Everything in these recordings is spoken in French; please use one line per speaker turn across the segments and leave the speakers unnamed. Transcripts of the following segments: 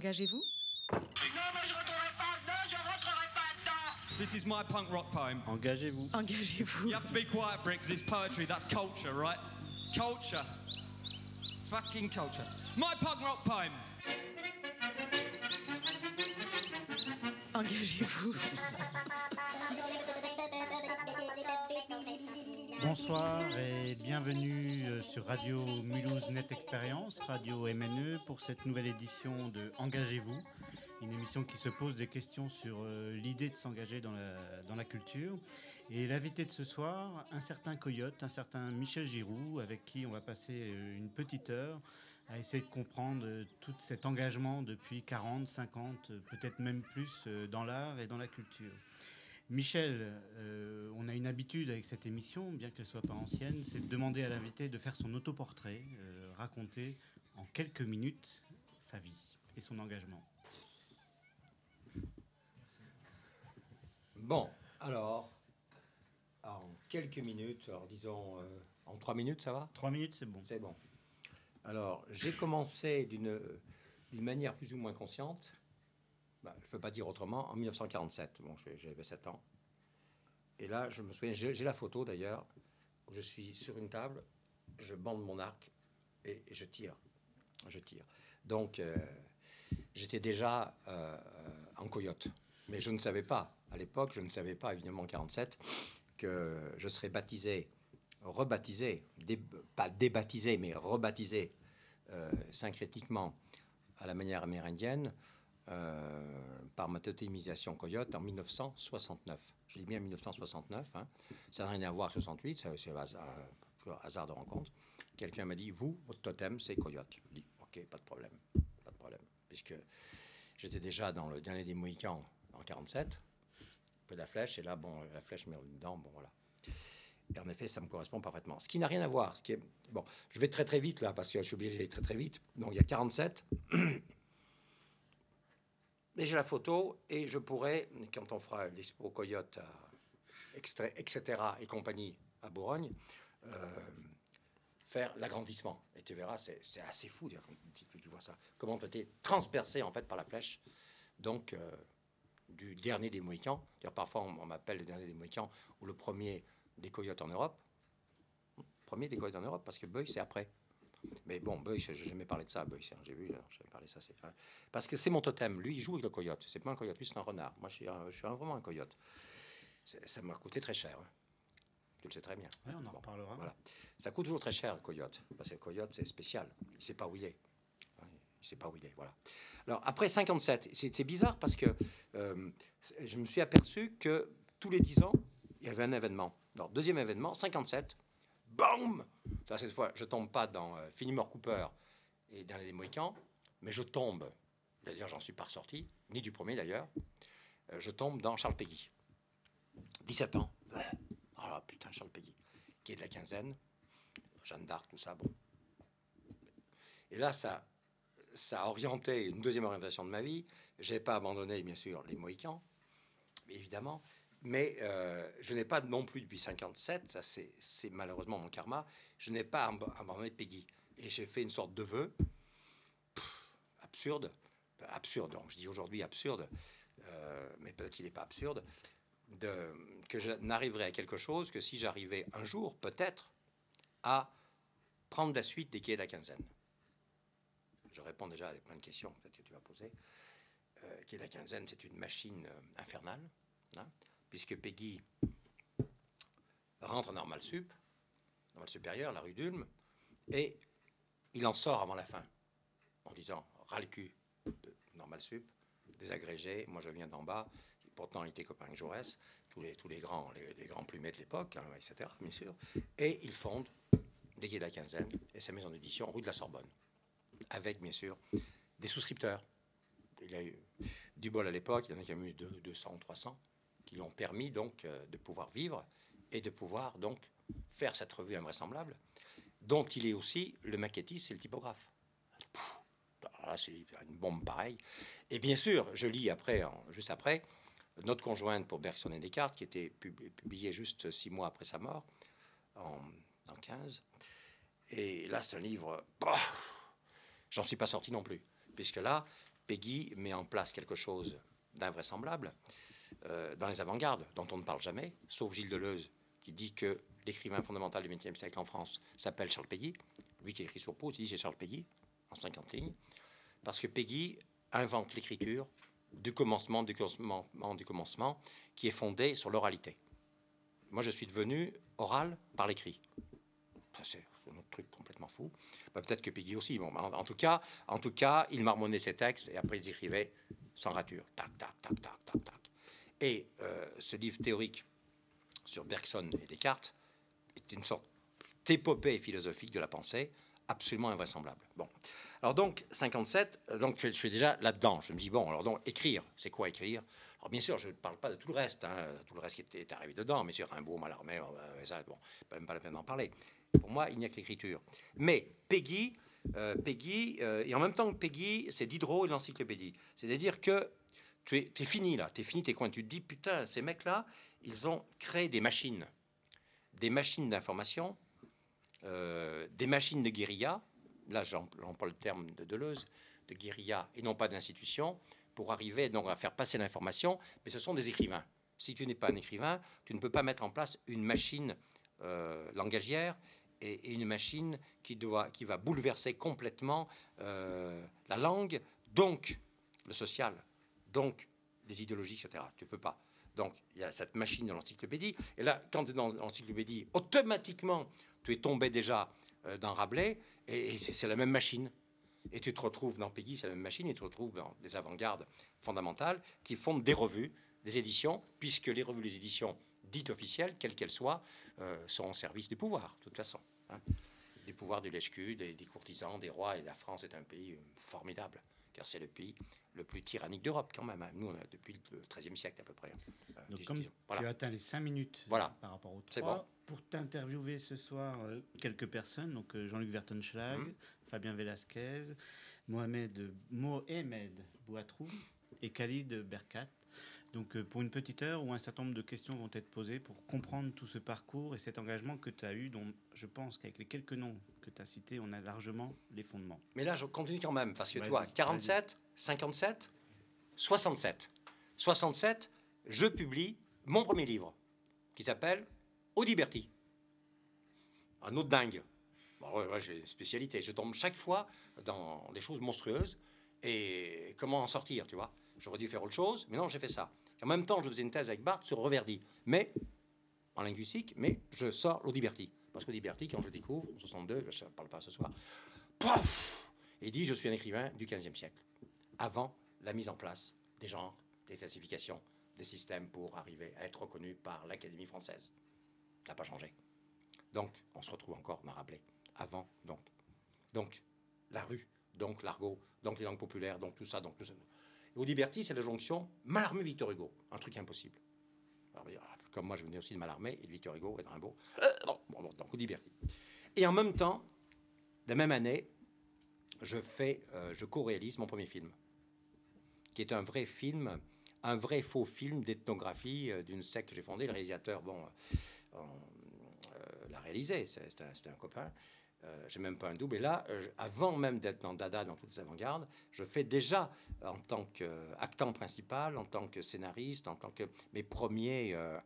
Engagez-vous.
Non, mais je rentrerai pas dedans, je rentrerai pas dedans.
This is my punk rock poem.
Engagez-vous.
Engagez-vous.
You have to be quiet for it because it's poetry. That's culture, right? Culture. Fucking culture. My punk rock poem.
Engagez-vous.
Bonsoir et bienvenue euh, sur Radio Mulhouse Net Expérience, Radio MNE, pour cette nouvelle édition de Engagez-vous, une émission qui se pose des questions sur euh, l'idée de s'engager dans la, dans la culture. Et l'invité de ce soir, un certain Coyote, un certain Michel Giroux, avec qui on va passer euh, une petite heure à essayer de comprendre tout cet engagement depuis 40, 50, euh, peut-être même plus dans l'art et dans la culture. Michel, euh, on a une habitude avec cette émission, bien qu'elle soit pas ancienne, c'est de demander à l'invité de faire son autoportrait, euh, raconter en quelques minutes sa vie et son engagement.
Bon, alors, en quelques minutes, alors disons euh, en trois minutes, ça va?
Trois minutes, c'est bon.
C'est bon. Alors, j'ai commencé d'une manière plus ou moins consciente, bah, je ne peux pas dire autrement, en 1947. Bon, j'avais 7 ans. Et là, je me souviens, j'ai la photo d'ailleurs, où je suis sur une table, je bande mon arc et je tire. Je tire. Donc, euh, j'étais déjà euh, en coyote. Mais je ne savais pas, à l'époque, je ne savais pas, évidemment, en 47, que je serais baptisé, rebaptisé, pas débaptisé, mais rebaptisé euh, syncrétiquement à la manière amérindienne par ma totémisation coyote en 1969. Je dis bien 1969, hein. ça n'a rien à voir avec 68, ça- c'est un hasard, un hasard de rencontre. Quelqu'un m'a dit, vous, votre totem, c'est coyote. Je dis, ok, pas de problème, pas de problème, puisque j'étais déjà dans le dernier des Mohicans en 47, peu de la flèche, et là, bon, la flèche revenue dedans, bon, voilà. Et en effet, ça me correspond parfaitement. Ce qui n'a rien à voir. Ce qui est... Bon, je vais très très vite là, parce que je suis obligé d'aller très très vite. Donc il y a 47. Mais j'ai la photo et je pourrais, quand on fera l'expo Coyote, à extrait, etc. et compagnie à Bourgogne, euh, faire l'agrandissement. Et tu verras, c'est assez fou d'ailleurs, quand tu, vois ça. Comment tu été transpercé en fait par la flèche. Donc, euh, du dernier des Mohicans. Parfois, on, m'appelle le dernier des Mohicans ou le premier des coyotes en Europe. Premier des coyotes en Europe, parce que Beuys, c'est après. Mais bon, Beuys, je n'ai jamais parlé de ça, Beuys. hein, J'ai vu, alors, j'avais parlé de ça. c'est- hein. Parce que c'est mon totem. Lui, il joue avec le coyote. C'est pas un coyote, lui, c'est un renard. Moi, je suis, un- je suis un- vraiment un coyote. Ça m'a coûté très cher. hein. Tu le sais très bien.
Ouais, on en
Bon,
reparlera.
Voilà. Ça coûte toujours très cher, le coyote. Parce que le coyote, c'est spécial. Il ne sait pas où il est. Il ne sait pas où il est. Voilà. Alors, après 57, c'est c'est bizarre parce que euh, je me suis aperçu que tous les 10 ans, il y avait un événement. Alors, deuxième événement, 57, boum Cette fois, je tombe pas dans euh, Finimore Cooper et dans les Mohicans, mais je tombe, d'ailleurs, j'en suis pas ressorti, ni du premier d'ailleurs, euh, je tombe dans Charles Peggy. 17 ans. Ah putain, Charles Peggy, qui est de la quinzaine, Jeanne d'Arc, tout ça, bon. Et là, ça, ça a orienté une deuxième orientation de ma vie. Je n'ai pas abandonné, bien sûr, les Mohicans, évidemment, mais euh, je n'ai pas non plus depuis 57, ça c'est malheureusement mon karma, je n'ai pas ab- abandonné Peggy. Et j'ai fait une sorte de vœu, absurde, absurde, donc je dis aujourd'hui absurde, euh, mais peut-être qu'il n'est pas absurde, de, que je n'arriverai à quelque chose que si j'arrivais un jour, peut-être, à prendre la suite des quais de la quinzaine. Je réponds déjà à plein de questions peut-être que tu vas poser. Euh, quai de la quinzaine, c'est une machine euh, infernale, hein, puisque Peggy rentre en normal sup, normal supérieur, la rue d'Ulm, et il en sort avant la fin, en disant ras le cul de normal sup, désagrégé, moi je viens d'en bas, pourtant il était copain avec Jaurès, tous les, grands, les, grands plumets de l'époque, hein, etc., et il fonde Quais de la Quinzaine et sa maison d'édition rue de la Sorbonne, avec bien sûr des souscripteurs. Il a eu du bol à l'époque, il y en a qui ont eu deux- 200 ou 300, qui lui ont permis donc euh, de pouvoir vivre et de pouvoir donc faire cette revue invraisemblable, dont il est aussi le maquettiste et le typographe. C'est une bombe pareille. Et bien sûr, je lis après, juste après, notre conjointe pour Bergson et Descartes, qui était pub- publié juste six mois après sa mort, en, en 15. Et là, c'est un livre, bah, j'en suis pas sorti non plus, puisque là, Peggy met en place quelque chose d'invraisemblable euh, dans les avant-gardes, dont on ne parle jamais, sauf Gilles Deleuze, qui dit que l'écrivain fondamental du XXe siècle en France s'appelle Charles Peggy. Lui qui écrit sur Pau, il dit c'est Charles Peggy, en 50 lignes. Parce que Peggy invente l'écriture du commencement, du commencement, du commencement, qui est fondée sur l'oralité. Moi, je suis devenu oral par l'écrit. C'est un autre truc complètement fou. Bah, Peut-être que Peggy aussi. Bon, en, en tout cas, en tout cas, il marmonnait ses textes et après, il écrivait sans rature. Tac, tac, tac, tac, tac, tac. Et euh, ce livre théorique sur Bergson et Descartes est une sorte d'épopée philosophique de la pensée absolument invraisemblable. Bon. Alors donc, 57, euh, donc je, suis déjà là-dedans. Je me dis, bon, alors donc, écrire, c'est quoi écrire? Alors bien sûr, je ne parle pas de tout le reste, hein, tout le reste qui est arrivé dedans, mais sur Rimbaud, Mallarmé, euh, ça, bon, même pas la peine d'en parler. Pour moi, il n'y a que l'écriture. Mais Peggy, Peggy et en même temps que Peggy, c'est Diderot et l'encyclopédie. C'est-à-dire que tu es, fini là, tu es fini tes coins. Tu te dis, putain, ces mecs-là, ils ont créé des machines, des machines d'information, euh, des machines de guérilla. Là, j'emploie le terme de Deleuze, de guérilla et non pas d'institution, pour arriver donc à faire passer l'information. Mais ce sont des écrivains. Si tu n'es pas un écrivain, tu ne peux pas mettre en place une machine euh, langagière et, et une machine qui, doit, qui va bouleverser complètement euh, la langue, donc le social, donc les idéologies, etc. Tu peux pas. Donc il y a cette machine de l'encyclopédie. Et là, quand tu es dans l'encyclopédie, automatiquement, tu es tombé déjà euh, dans Rabelais, et, c'est la même machine. Et tu te retrouves dans Peggy, c'est la même machine, et tu te retrouves dans des avant-gardes fondamentales qui fondent des revues, des éditions, puisque les revues, les éditions dites officielles, quelles qu'elles soient, euh, sont au service du pouvoir, de toute façon. hein. Du pouvoir du lèche-cul, des, des courtisans, des rois, et la France est un pays euh, formidable, car c'est le pays le plus tyrannique d'Europe, quand même. hein. Nous, on a depuis le XIIIe siècle à peu près. euh,
Donc, comme.
Voilà.
tu as atteint les 5 minutes
Voilà.
par rapport aux
C'est
3,
bon.
pour t'interviewer ce soir, euh, quelques personnes, donc euh, Jean-Luc Vertonschlag,
Mhm.
Fabien Velasquez, Mohamed, Mohamed Bouatrou et Khalid Berkat. Donc euh, pour une petite heure où un certain nombre de questions vont être posées pour comprendre tout ce parcours et cet engagement que tu as eu, dont je pense qu'avec les quelques noms que tu as cités, on a largement les fondements.
Mais là, je continue quand même, parce que vois, 47, 57, 67. 67, je publie mon premier livre, qui s'appelle Audiberti. Un autre dingue. Bon, ouais, ouais, j'ai une spécialité. Je tombe chaque fois dans des choses monstrueuses. Et comment en sortir, tu vois? J'aurais dû faire autre chose, mais non, j'ai fait ça. Et en même temps, je faisais une thèse avec Barthes sur Reverdy, mais en linguistique, mais je sors l'Audiberti. Parce qu'Audiberti, quand je découvre, en 62, je ne parle pas ce soir, paf Il dit Je suis un écrivain du 15e siècle, avant la mise en place des genres, des classifications, des systèmes pour arriver à être reconnu par l'Académie française. Ça n'a pas changé. Donc, on se retrouve encore dans Rabelais, avant, donc. Donc, la rue, donc l'argot, donc les langues populaires, donc tout ça, donc tout ça. Et Audiberti, c'est la jonction Mallarmé-Victor Hugo, un truc impossible. Alors, comme moi, je venais aussi de Mallarmé et de Victor Hugo et de Rimbaud. Euh, bon, donc Audiberti. Et en même temps, la même année, je euh, je co-réalise mon premier film, qui est un vrai film, un vrai faux film d'ethnographie euh, d'une secte que j'ai fondée. Le réalisateur, bon, euh, on, l'a réalisé, c'est un copain. Euh, j'ai même pas un double. Et là, euh, avant même d'être dans Dada, dans toutes les avant-gardes, je fais déjà en tant qu'actant principal, en tant que scénariste, en tant que mes premiers. euh,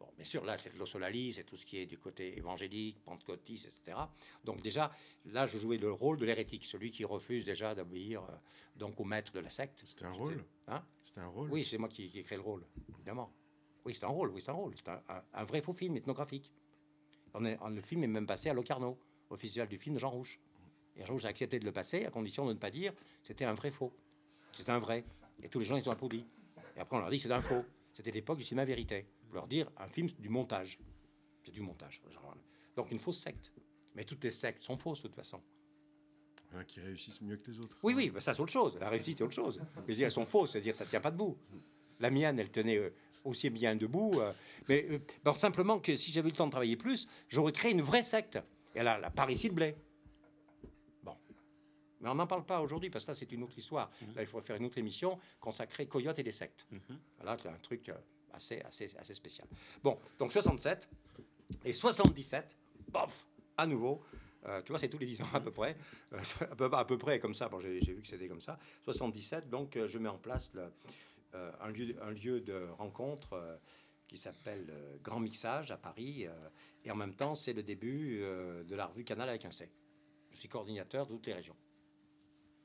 Bon, bien sûr, là, c'est de l'ossolalie, c'est tout ce qui est du côté évangélique, pentecôtiste, etc. Donc déjà, là, je jouais le rôle de l'hérétique, celui qui refuse déjà d'obéir euh, donc au maître de la secte.
C'était un rôle
Hein
C'était un rôle
oui, c'est moi qui, qui ai créé le rôle, évidemment. Oui, c'est un rôle, oui, c'est un rôle. C'est un, un- un vrai faux film ethnographique. On est, on- le film est même passé à Locarno, au festival du film de Jean Rouge. Et Jean Rouge a accepté de le passer à condition de ne pas dire c'était un vrai faux. C'était un vrai. Et tous les gens, ils ont applaudi. Et après, on leur dit c'est un faux. C'était l'époque du cinéma vérité. Pour leur dire un film, c'est du montage. C'est du montage. Genre, donc une fausse secte. Mais toutes les sectes sont fausses, de toute façon.
Hein, qui réussissent mieux que les autres.
Oui, oui, bah ça c'est autre chose. La réussite c'est autre chose. Je veux dire, elles sont fausses, c'est-à-dire ça tient pas debout. La mienne, elle tenait euh, aussi bien debout. euh, mais euh, bon, simplement que si j'avais eu le temps de travailler plus, j'aurais créé une vraie secte. Et là, la Parisie de blé. Bon. Mais on n'en parle pas aujourd'hui parce que là, c'est une autre histoire. Là, il faudrait faire une autre émission consacrée Coyote et les sectes. Voilà, c'est un truc euh, assez, assez, assez spécial. Bon, donc 67 et 77, pof, à nouveau, Euh, tu vois, c'est tous les 10 ans à peu près. Euh, à, peu, à peu près comme ça. Bon, j'ai vu que c'était comme ça. 77, donc euh, je mets en place le- un, lieu, un lieu de rencontre euh, qui s'appelle euh, Grand Mixage à Paris. euh, et en même temps, c'est le début euh, de la revue Canal avec un C. Je suis coordinateur de toutes les régions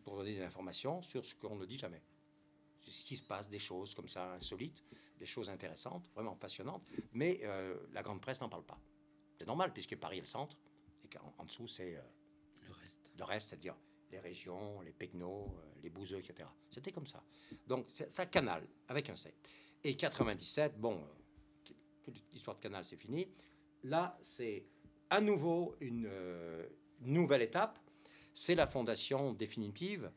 pour donner des informations sur ce qu'on ne dit jamais. Ce qui se passe, des choses comme ça insolites, des choses intéressantes, vraiment passionnantes, mais euh, la grande presse n'en parle pas. C'est normal puisque Paris est le centre et qu'en en dessous c'est euh,
Le reste.
le reste, c'est-à-dire les régions, les pecnos, euh, les bouseux, etc. C'était comme ça. Donc, ça, Canal, avec un C. Et 97, bon, euh, l'histoire de Canal, c'est fini. Là, c'est à nouveau une euh, nouvelle étape. C'est la fondation définitive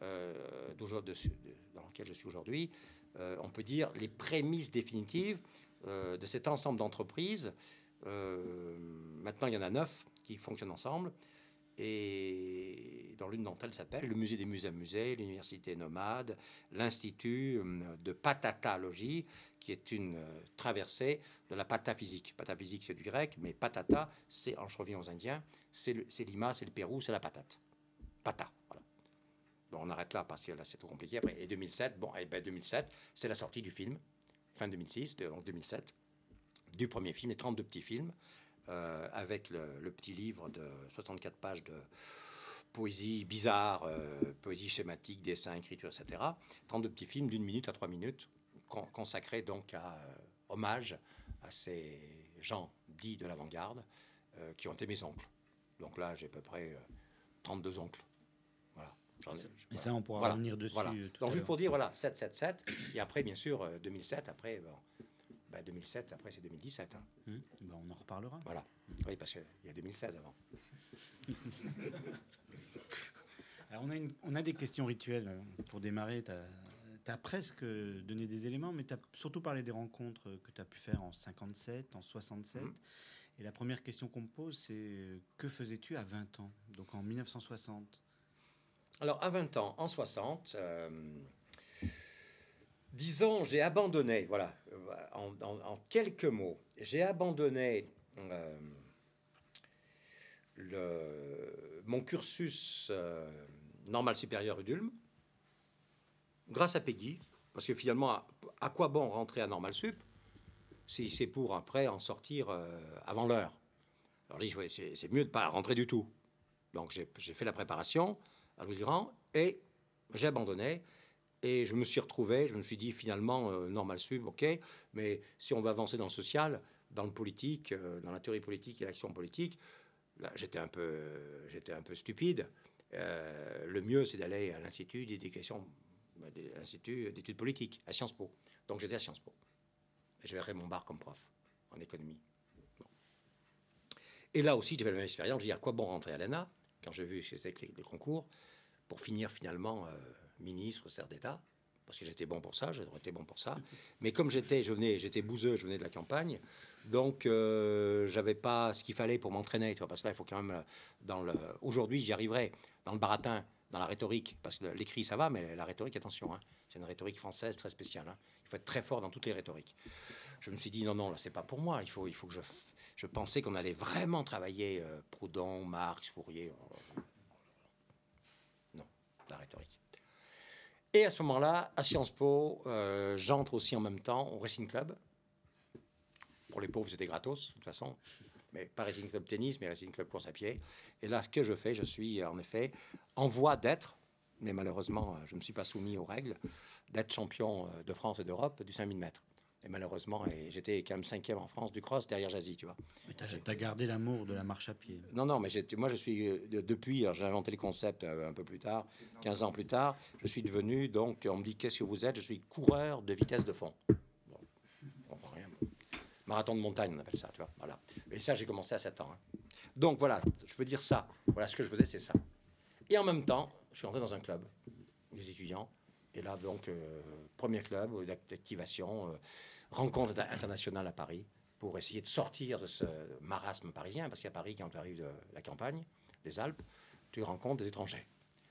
dans laquelle je suis aujourd'hui. On peut dire les prémices définitives de cet ensemble d'entreprises. Maintenant, il y en a neuf qui fonctionnent ensemble. Et dans l'une d'entre elles s'appelle le Musée des musées à musées, l'Université nomade, l'Institut euh, de patatalogie, qui est une euh, traversée de la pataphysique. Pataphysique, c'est du grec, mais patata, c'est, je reviens aux Indiens, c'est, Lima, c'est le Pérou, c'est la patate. Pata. Bon, on arrête là parce que là, c'est trop compliqué. Après, et 2007, bon, et ben 2007, c'est la sortie du film, fin 2006, de- donc 2007, du premier film, les 32 petits films euh, avec le, le petit livre de 64 pages de poésie bizarre, euh, poésie schématique, dessin, écriture, etc. 32 petits films d'une minute à trois minutes, con- consacrés donc à euh, hommage à ces gens dits de l'avant-garde qui ont été mes oncles. Donc là, j'ai à peu près euh, 32 oncles. Voilà.
Et
voilà.
ça, on pourra
Voilà,
revenir dessus.
Voilà.
tout
Donc juste pour dire, voilà, 777, et après, bien sûr, euh, 2007, après, bon, bah, 2007, après, c'est 2017. hein.
Hum, ben, on en reparlera.
Voilà. Oui, parce qu'il y a 2016 avant.
Alors, on, a une- on a des questions rituelles euh, pour démarrer. Tu as, presque donné des éléments, mais tu as surtout parlé des rencontres que tu as pu faire en 57, en 67.
Mhm.
Et la première question qu'on me pose, c'est euh, que faisais-tu à 20 ans, donc en 1960
Alors, à 20 ans, en 60, euh, disons, j'ai abandonné, voilà, en, quelques mots, j'ai abandonné euh, mon cursus euh, normal supérieur UDULM, grâce à Peggy, parce que finalement, à, quoi bon rentrer à normal sup si c'est pour après en sortir euh, avant l'heure? Alors, je dis, ouais, c'est mieux de pas rentrer du tout. Donc, j'ai j'ai fait la préparation à Louis Grand et j'ai abandonné. Et je me suis retrouvé, je me suis dit finalement, euh, normal sub, ok, mais si on veut avancer dans le social, dans le politique, euh, dans la théorie politique et l'action politique, là j'étais un peu, un peu stupide. Euh, le mieux, c'est d'aller à l'Institut d'éducation, des- l'Institut d'études politiques, à Sciences Po. Donc j'étais à Sciences Po. Et j'avais Raymond Barre comme prof en économie. Et là aussi, j'avais la même expérience. Je dis à quoi bon rentrer à l'ENA quand j'ai vu que c'était les, les concours pour finir finalement ministre, secrétaire d'État, parce que j'étais bon pour ça, j'aurais été bon pour ça. Mais comme j'étais, je venais, j'étais bouseux, je venais de la campagne, donc euh, j'avais pas ce qu'il fallait pour m'entraîner, parce que là, il faut quand même, euh, aujourd'hui, j'y arriverai, dans le baratin, dans la rhétorique, parce que l'écrit, ça va, mais la rhétorique, attention, hein, c'est une rhétorique française très spéciale. hein. Il faut être très fort dans toutes les rhétoriques. Je me suis dit, non, non, là, c'est pas pour moi, il faut, il faut que je... Je pensais qu'on allait vraiment travailler euh, Proudhon, Marx, Fourier. euh, Non, la rhétorique. Et à ce moment-là, à Sciences Po, euh, j'entre aussi en même temps au Racing Club. Pour les pauvres, c'était gratos, de toute façon. Mais pas Racing Club tennis, mais Racing Club course à pied. Et là, ce que je fais, je suis en effet en voie d'être, mais malheureusement, euh, je ne me suis pas soumis aux règles, d'être champion euh, de France et d'Europe du 5000 mètres. Et malheureusement, et j'étais quand même cinquième en France du cross derrière Jazzy, tu vois.
Tu as, gardé l'amour de la marche à pied.
Non, non, mais moi je suis euh, de- depuis, alors j'ai inventé le concept euh, un peu plus tard, 15 ans plus tard, je suis devenu, donc on me dit qu'est-ce que vous êtes? Je suis coureur de vitesse de fond. Bon, on voit rien. Marathon de montagne, on appelle ça, tu vois. Voilà. Et ça, j'ai commencé à 7 ans. hein. Donc voilà, je peux dire ça. Voilà, ce que je faisais, c'est ça. Et en même temps, je suis entré dans un club, des étudiants. Et là, donc, euh, premier club d'activation, euh, rencontre inter- internationale à Paris, pour essayer de sortir de ce marasme parisien. Parce qu'à Paris, quand tu arrives de la campagne, des Alpes, tu rencontres des étrangers.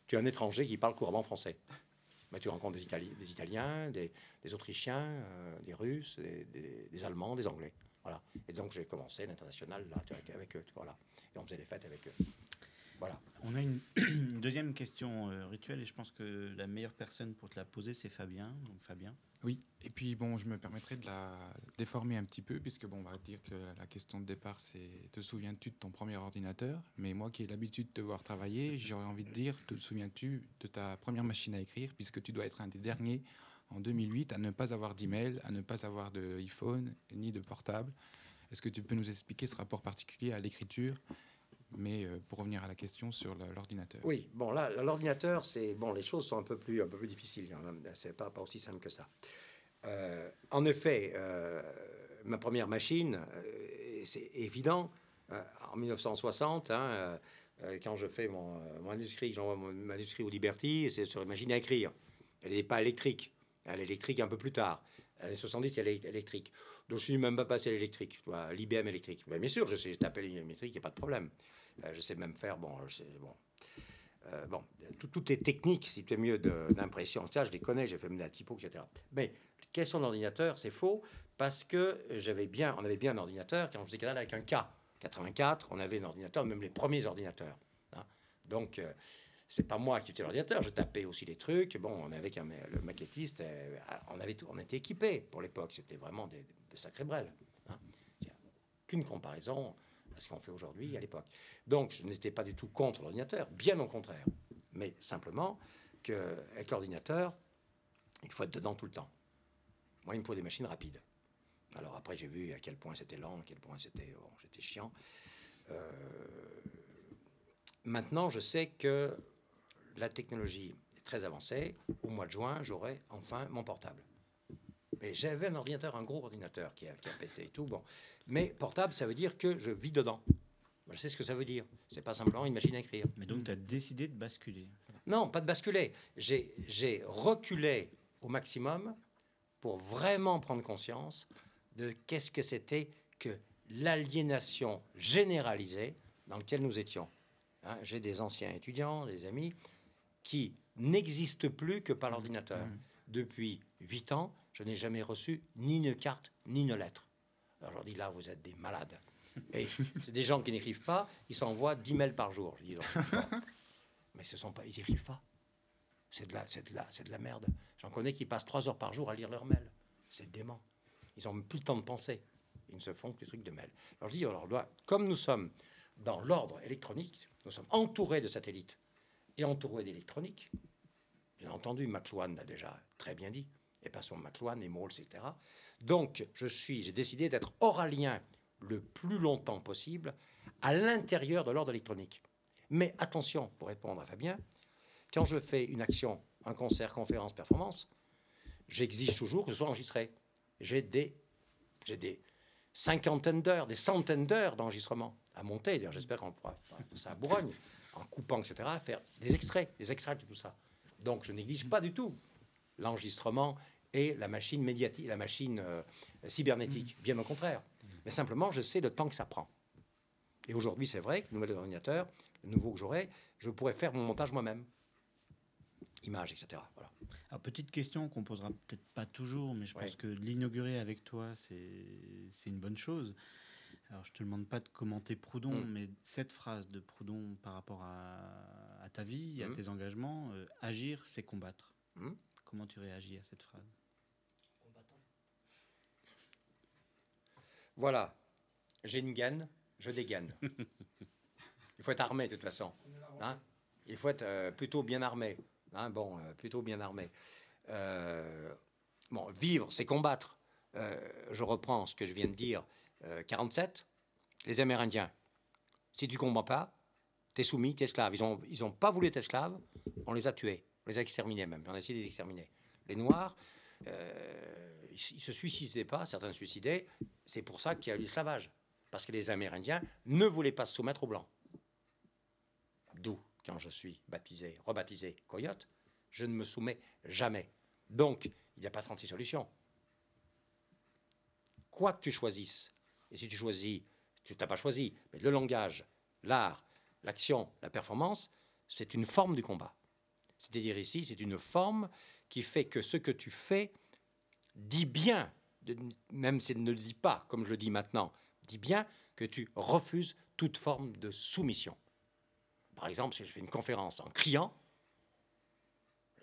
Tu es un étranger qui parle couramment français. Mais tu rencontres des, Itali- des Italiens, des, Autrichiens, euh, des Russes, des, Allemands, des Anglais. Voilà. Et donc j'ai commencé l'international avec eux. Voilà. Et on faisait les fêtes avec eux. Voilà.
On a une, une deuxième question euh, rituelle et je pense que la meilleure personne pour te la poser, c'est Fabien. Donc Fabien.
Oui, et puis bon, je me permettrai de la déformer un petit peu, puisque bon, on va dire que la question de départ, c'est te souviens-tu de ton premier ordinateur? Mais moi qui ai l'habitude de te voir travailler, j'aurais envie de dire, te souviens-tu de ta première machine à écrire, puisque tu dois être un des derniers en 2008 à ne pas avoir d'email, à ne pas avoir de iPhone ni de portable. Est-ce que tu peux nous expliquer ce rapport particulier à l'écriture mais euh, pour revenir à la question sur l'ordinateur.
Oui, bon, là, l'ordinateur, c'est. Bon, les choses sont un peu plus, un peu plus difficiles. C'est pas, pas aussi simple que ça. Euh, en effet, euh, ma première machine, c'est évident, en 1960, hein, quand je fais mon, mon manuscrit, j'envoie mon manuscrit au Liberty, c'est sur une machine à écrire. Elle n'est pas électrique. Elle est électrique un peu plus tard. Elle est 70, elle est électrique. Donc je suis même pas passé à l'électrique, l'IBM électrique. Mais bien sûr, je sais taper l'électrique, il n'y a pas de problème. Euh, je sais même faire, bon, je sais, bon, euh, bon, tout, tout est technique, si tu es mieux d'impression. Ça, je les connais, j'ai fait de la typo, etc. Mais question d'ordinateur, c'est faux, parce que j'avais bien, on avait bien un ordinateur quand je faisais Canal avec un K. 84, on avait un ordinateur, même les premiers ordinateurs. hein. Donc, euh, c'est pas moi qui utilisais l'ordinateur, je tapais aussi les trucs. Bon, on avait qu'un- le maquettiste, euh, on, avait tout, on était équipés pour l'époque, c'était vraiment des, des sacrés brels. hein. Qu'une comparaison à ce qu'on fait aujourd'hui à l'époque. Donc, je n'étais pas du tout contre l'ordinateur, bien au contraire. Mais simplement qu'avec l'ordinateur, il faut être dedans tout le temps. Moi, il me faut des machines rapides. Alors après, j'ai vu à quel point c'était lent, à quel point c'était bon, c'était chiant. Euh, maintenant, je sais que la technologie est très avancée. Au mois de juin, j'aurai enfin mon portable. Mais j'avais un ordinateur, un gros ordinateur qui a, qui a pété et tout. Bon. Mais portable, ça veut dire que je vis dedans. Moi, Je sais ce que ça veut dire. C'est pas simplement à écrire.
Mais donc tu as décidé de basculer.
Non, pas de basculer. J'ai j'ai reculé au maximum pour vraiment prendre conscience de qu'est-ce que c'était que l'aliénation généralisée dans laquelle nous étions. Hein, J'ai des anciens étudiants, des amis, qui n'existent plus que par l'ordinateur. Depuis huit ans, je n'ai jamais reçu ni une carte, ni une lettre. Alors je leur dis, là, vous êtes des malades. Et c'est des gens qui n'écrivent pas, ils s'envoient 10 mails par jour. Je dis, donc, bon. Mais ce sont pas, ils n'écrivent pas. C'est de la, c'est de la, c'est de la merde. J'en connais qui passent trois heures par jour à lire leurs mails. C'est dément. Ils n'ont plus le temps de penser. Ils ne se font que des trucs de mails. Alors je dis, alors, comme nous sommes dans l'ordre électronique, nous sommes entourés de satellites et entourés d'électronique. Bien entendu, McLuhan l'a déjà très bien dit. Et passons McLuhan et Moles, etc. Donc, je suis, j'ai décidé d'être oralien le plus longtemps possible à l'intérieur de l'ordre électronique. Mais attention, pour répondre à Fabien, quand je fais une action, un concert, conférence, performance, j'exige toujours que ce soit enregistré. J'ai des, j'ai des cinquantaines d'heures, des centaines d'heures d'enregistrement à monter. D'ailleurs, j'espère qu'on pourra faire ça à Bourgogne, en coupant, etc., faire des extraits, des extracts de tout ça. Donc, je néglige pas du tout l'enregistrement et la machine médiatique, la machine euh, cybernétique. Bien au contraire. Mais simplement, je sais le temps que ça prend. Et aujourd'hui, c'est vrai que le nouvel ordinateur, le nouveau que j'aurai, je pourrais faire mon montage moi-même. Images, etc. Voilà.
Alors, petite question qu'on posera peut-être pas toujours, mais je
Ouais.
pense que l'inaugurer avec toi, c'est une bonne chose. Alors, je te demande pas de commenter Proudhon,
Mm.
mais cette phrase de Proudhon par rapport à, à ta vie, à
Mm.
tes engagements, euh, agir, c'est combattre.
Mm.
Comment tu réagis à cette phrase?
Voilà. J'ai une gaine, je dégaine. Il faut être armé de toute façon. hein? Il faut être euh, plutôt bien armé. hein. Bon, euh, plutôt bien armé. Euh, bon, vivre, c'est combattre. Euh, je reprends ce que je viens de dire. Euh, 47, les Amérindiens. Si tu combats pas, t'es soumis, t'es esclave. Ils n'ont ont pas voulu être esclaves, on les a tués. On les a exterminés même. On a essayé de. Les Noirs, euh, ils, ils se suicidaient pas, certains se suicidaient. C'est pour ça qu'il y a eu l'esclavage. Parce que les Amérindiens ne voulaient pas se soumettre aux Blancs. D'où, quand je suis baptisé, rebaptisé Coyote, je ne me soumets jamais. Donc, il n'y a pas 36 solutions. Quoi que tu choisisses, et si tu choisis, tu t'as pas choisi, mais le langage, l'art, l'action, la performance, c'est une forme du combat. C'est-à-dire ici, c'est une forme qui fait que ce que tu fais dit bien, même si elle ne le dit pas, comme je le dis maintenant, dit bien que tu refuses toute forme de soumission. Par exemple, si je fais une conférence en criant,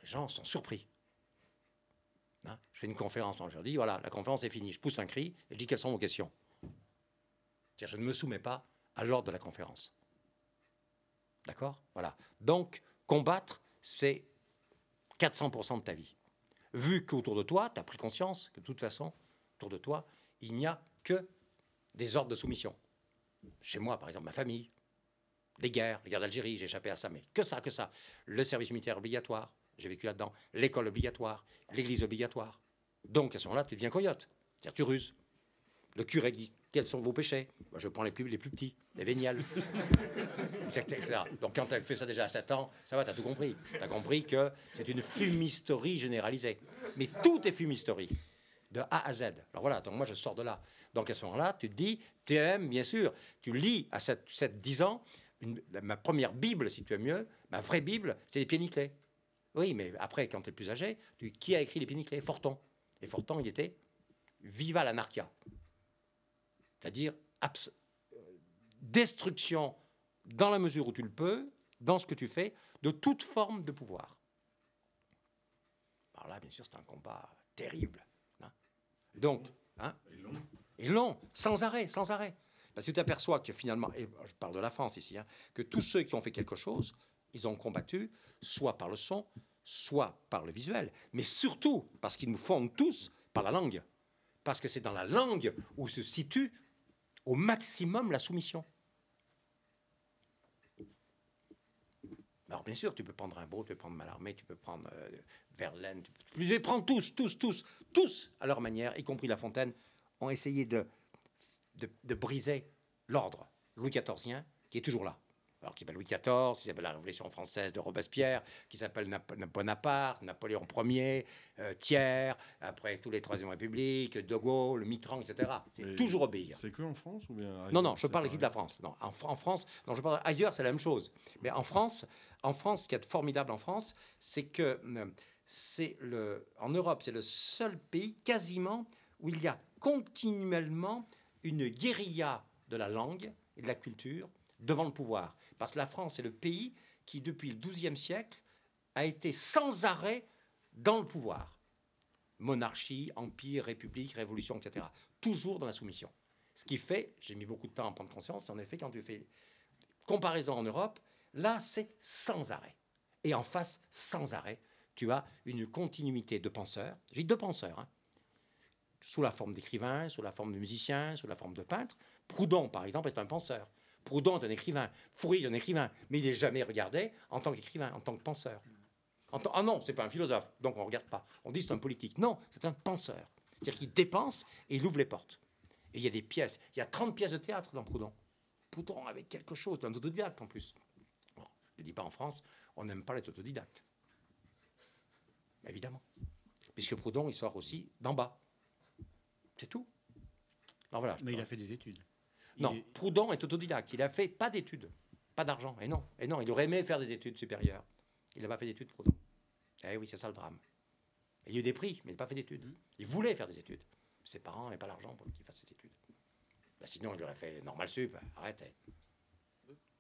les gens sont surpris. Hein, je fais une conférence, je leur dis voilà, la conférence est finie. Je pousse un cri et je dis quelles sont vos questions. Je ne me soumets pas à l'ordre de la conférence. D'accord? Voilà. Donc, combattre, c'est 400% de ta vie. Vu qu'autour de toi, tu as pris conscience que de toute façon, autour de toi, il n'y a que des ordres de soumission. Chez moi, par exemple, ma famille, les guerres, les guerres d'Algérie, j'ai échappé à ça, mais que ça, que ça. Le service militaire obligatoire, j'ai vécu là-dedans. L'école obligatoire, l'église obligatoire. Donc, à ce moment-là, tu deviens coyote. C'est-à-dire, tu ruses. Le curé dit quels sont vos péchés Je prends les plus, les plus petits, les véniales. etc.. Donc, quand tu as fait ça déjà à 7 ans, ça va, tu as tout compris. Tu as compris que c'est une fumisterie généralisée. Mais tout est fumisterie, de A à Z. Alors voilà, donc moi, je sors de là. Donc, à ce moment-là, tu te dis, TM, bien sûr, tu lis à 7, 7 10 ans, une- ma première Bible, si tu aimes mieux, ma vraie Bible, c'est les pieds nickelés. Oui, mais après, quand tu es plus âgé, tu, qui a écrit les pieds nickelés? Forton. Et Forton, il était Viva l'anarchia. C'est-à-dire destruction, dans la mesure où tu le peux, dans ce que tu fais, de toute forme de pouvoir. Alors là, bien sûr, c'est un combat terrible. hein. Donc, hein, et long, sans arrêt, sans arrêt. Parce que tu t'aperçois que finalement, et je parle de la France ici, hein, que tous ceux qui ont fait quelque chose, ils ont combattu soit par le son, soit par le visuel, mais surtout parce qu'ils nous fondent tous par la langue. Parce que c'est dans la langue où se situe au maximum la soumission. Alors bien sûr, tu peux prendre Rimbaud, tu peux prendre Mallarmé, tu peux prendre euh, Verlaine, tu peux les prendre tous, tous, tous, tous, à leur manière, y compris La Fontaine, ont essayé de, de, de briser l'ordre Louis XIVien qui est toujours là. Alors qui s'appelle Louis XIV, qui s'appelle la Révolution française de Robespierre, qui s'appelle Nap- Bonaparte, Napoléon Ier, euh, Thiers, après tous les Troisième République, De Gaulle, Mitterrand, etc. C'est toujours obéir.
C'est que en France ou bien
Non, non, je parle ici de la France. Non, en France, non, je parle ailleurs, c'est la même chose. Mais en France, en France, ce qui est formidable en France, c'est que euh, c'est le, en Europe, c'est le seul pays quasiment où il y a continuellement une guérilla de la langue et de la culture devant le pouvoir. Parce que la France est le pays qui, depuis le XIIe siècle, a été sans arrêt dans le pouvoir. Monarchie, empire, république, révolution, etc. Toujours dans la soumission. Ce qui fait, j'ai mis beaucoup de temps à en prendre conscience, en effet, quand tu fais comparaison en Europe, là, c'est sans arrêt. Et en face, sans arrêt, tu as une continuité de penseurs. J'ai dit de penseurs, hein, sous la forme d'écrivains, sous la forme de musiciens, sous la forme de peintres. Proudhon, par exemple, est un penseur. Proudhon est un écrivain. Fourier est un écrivain. Mais il n'est jamais regardé en tant qu'écrivain, en tant que penseur. En ah non, c'est pas un philosophe, donc on ne regarde pas. On dit c'est un politique. Non, c'est un penseur. C'est-à-dire qu'il dépense et il ouvre les portes. Et il y a des pièces. Il y a 30 pièces de théâtre dans Proudhon. Proudhon avec quelque chose, d'un autodidacte en plus. Bon, je ne dis pas en France, on n'aime pas les autodidactes. Évidemment. Puisque Proudhon, il sort aussi d'en bas. C'est tout. Alors voilà. je
Mais il a fait des études.
Non,
est-
Proudhon est autodidacte. Il a fait pas d'études, pas d'argent. Et non, et non, il aurait aimé faire des études supérieures. Il n'a pas fait d'études, Proudhon. Eh oui, c'est ça le drame. Il y a eu des prix, mais il n'a pas fait d'études. Il voulait faire des études. Ses parents n'avaient pas l'argent pour qu'il fasse des études. Ben, sinon, il aurait fait normal sup. Arrête. eh.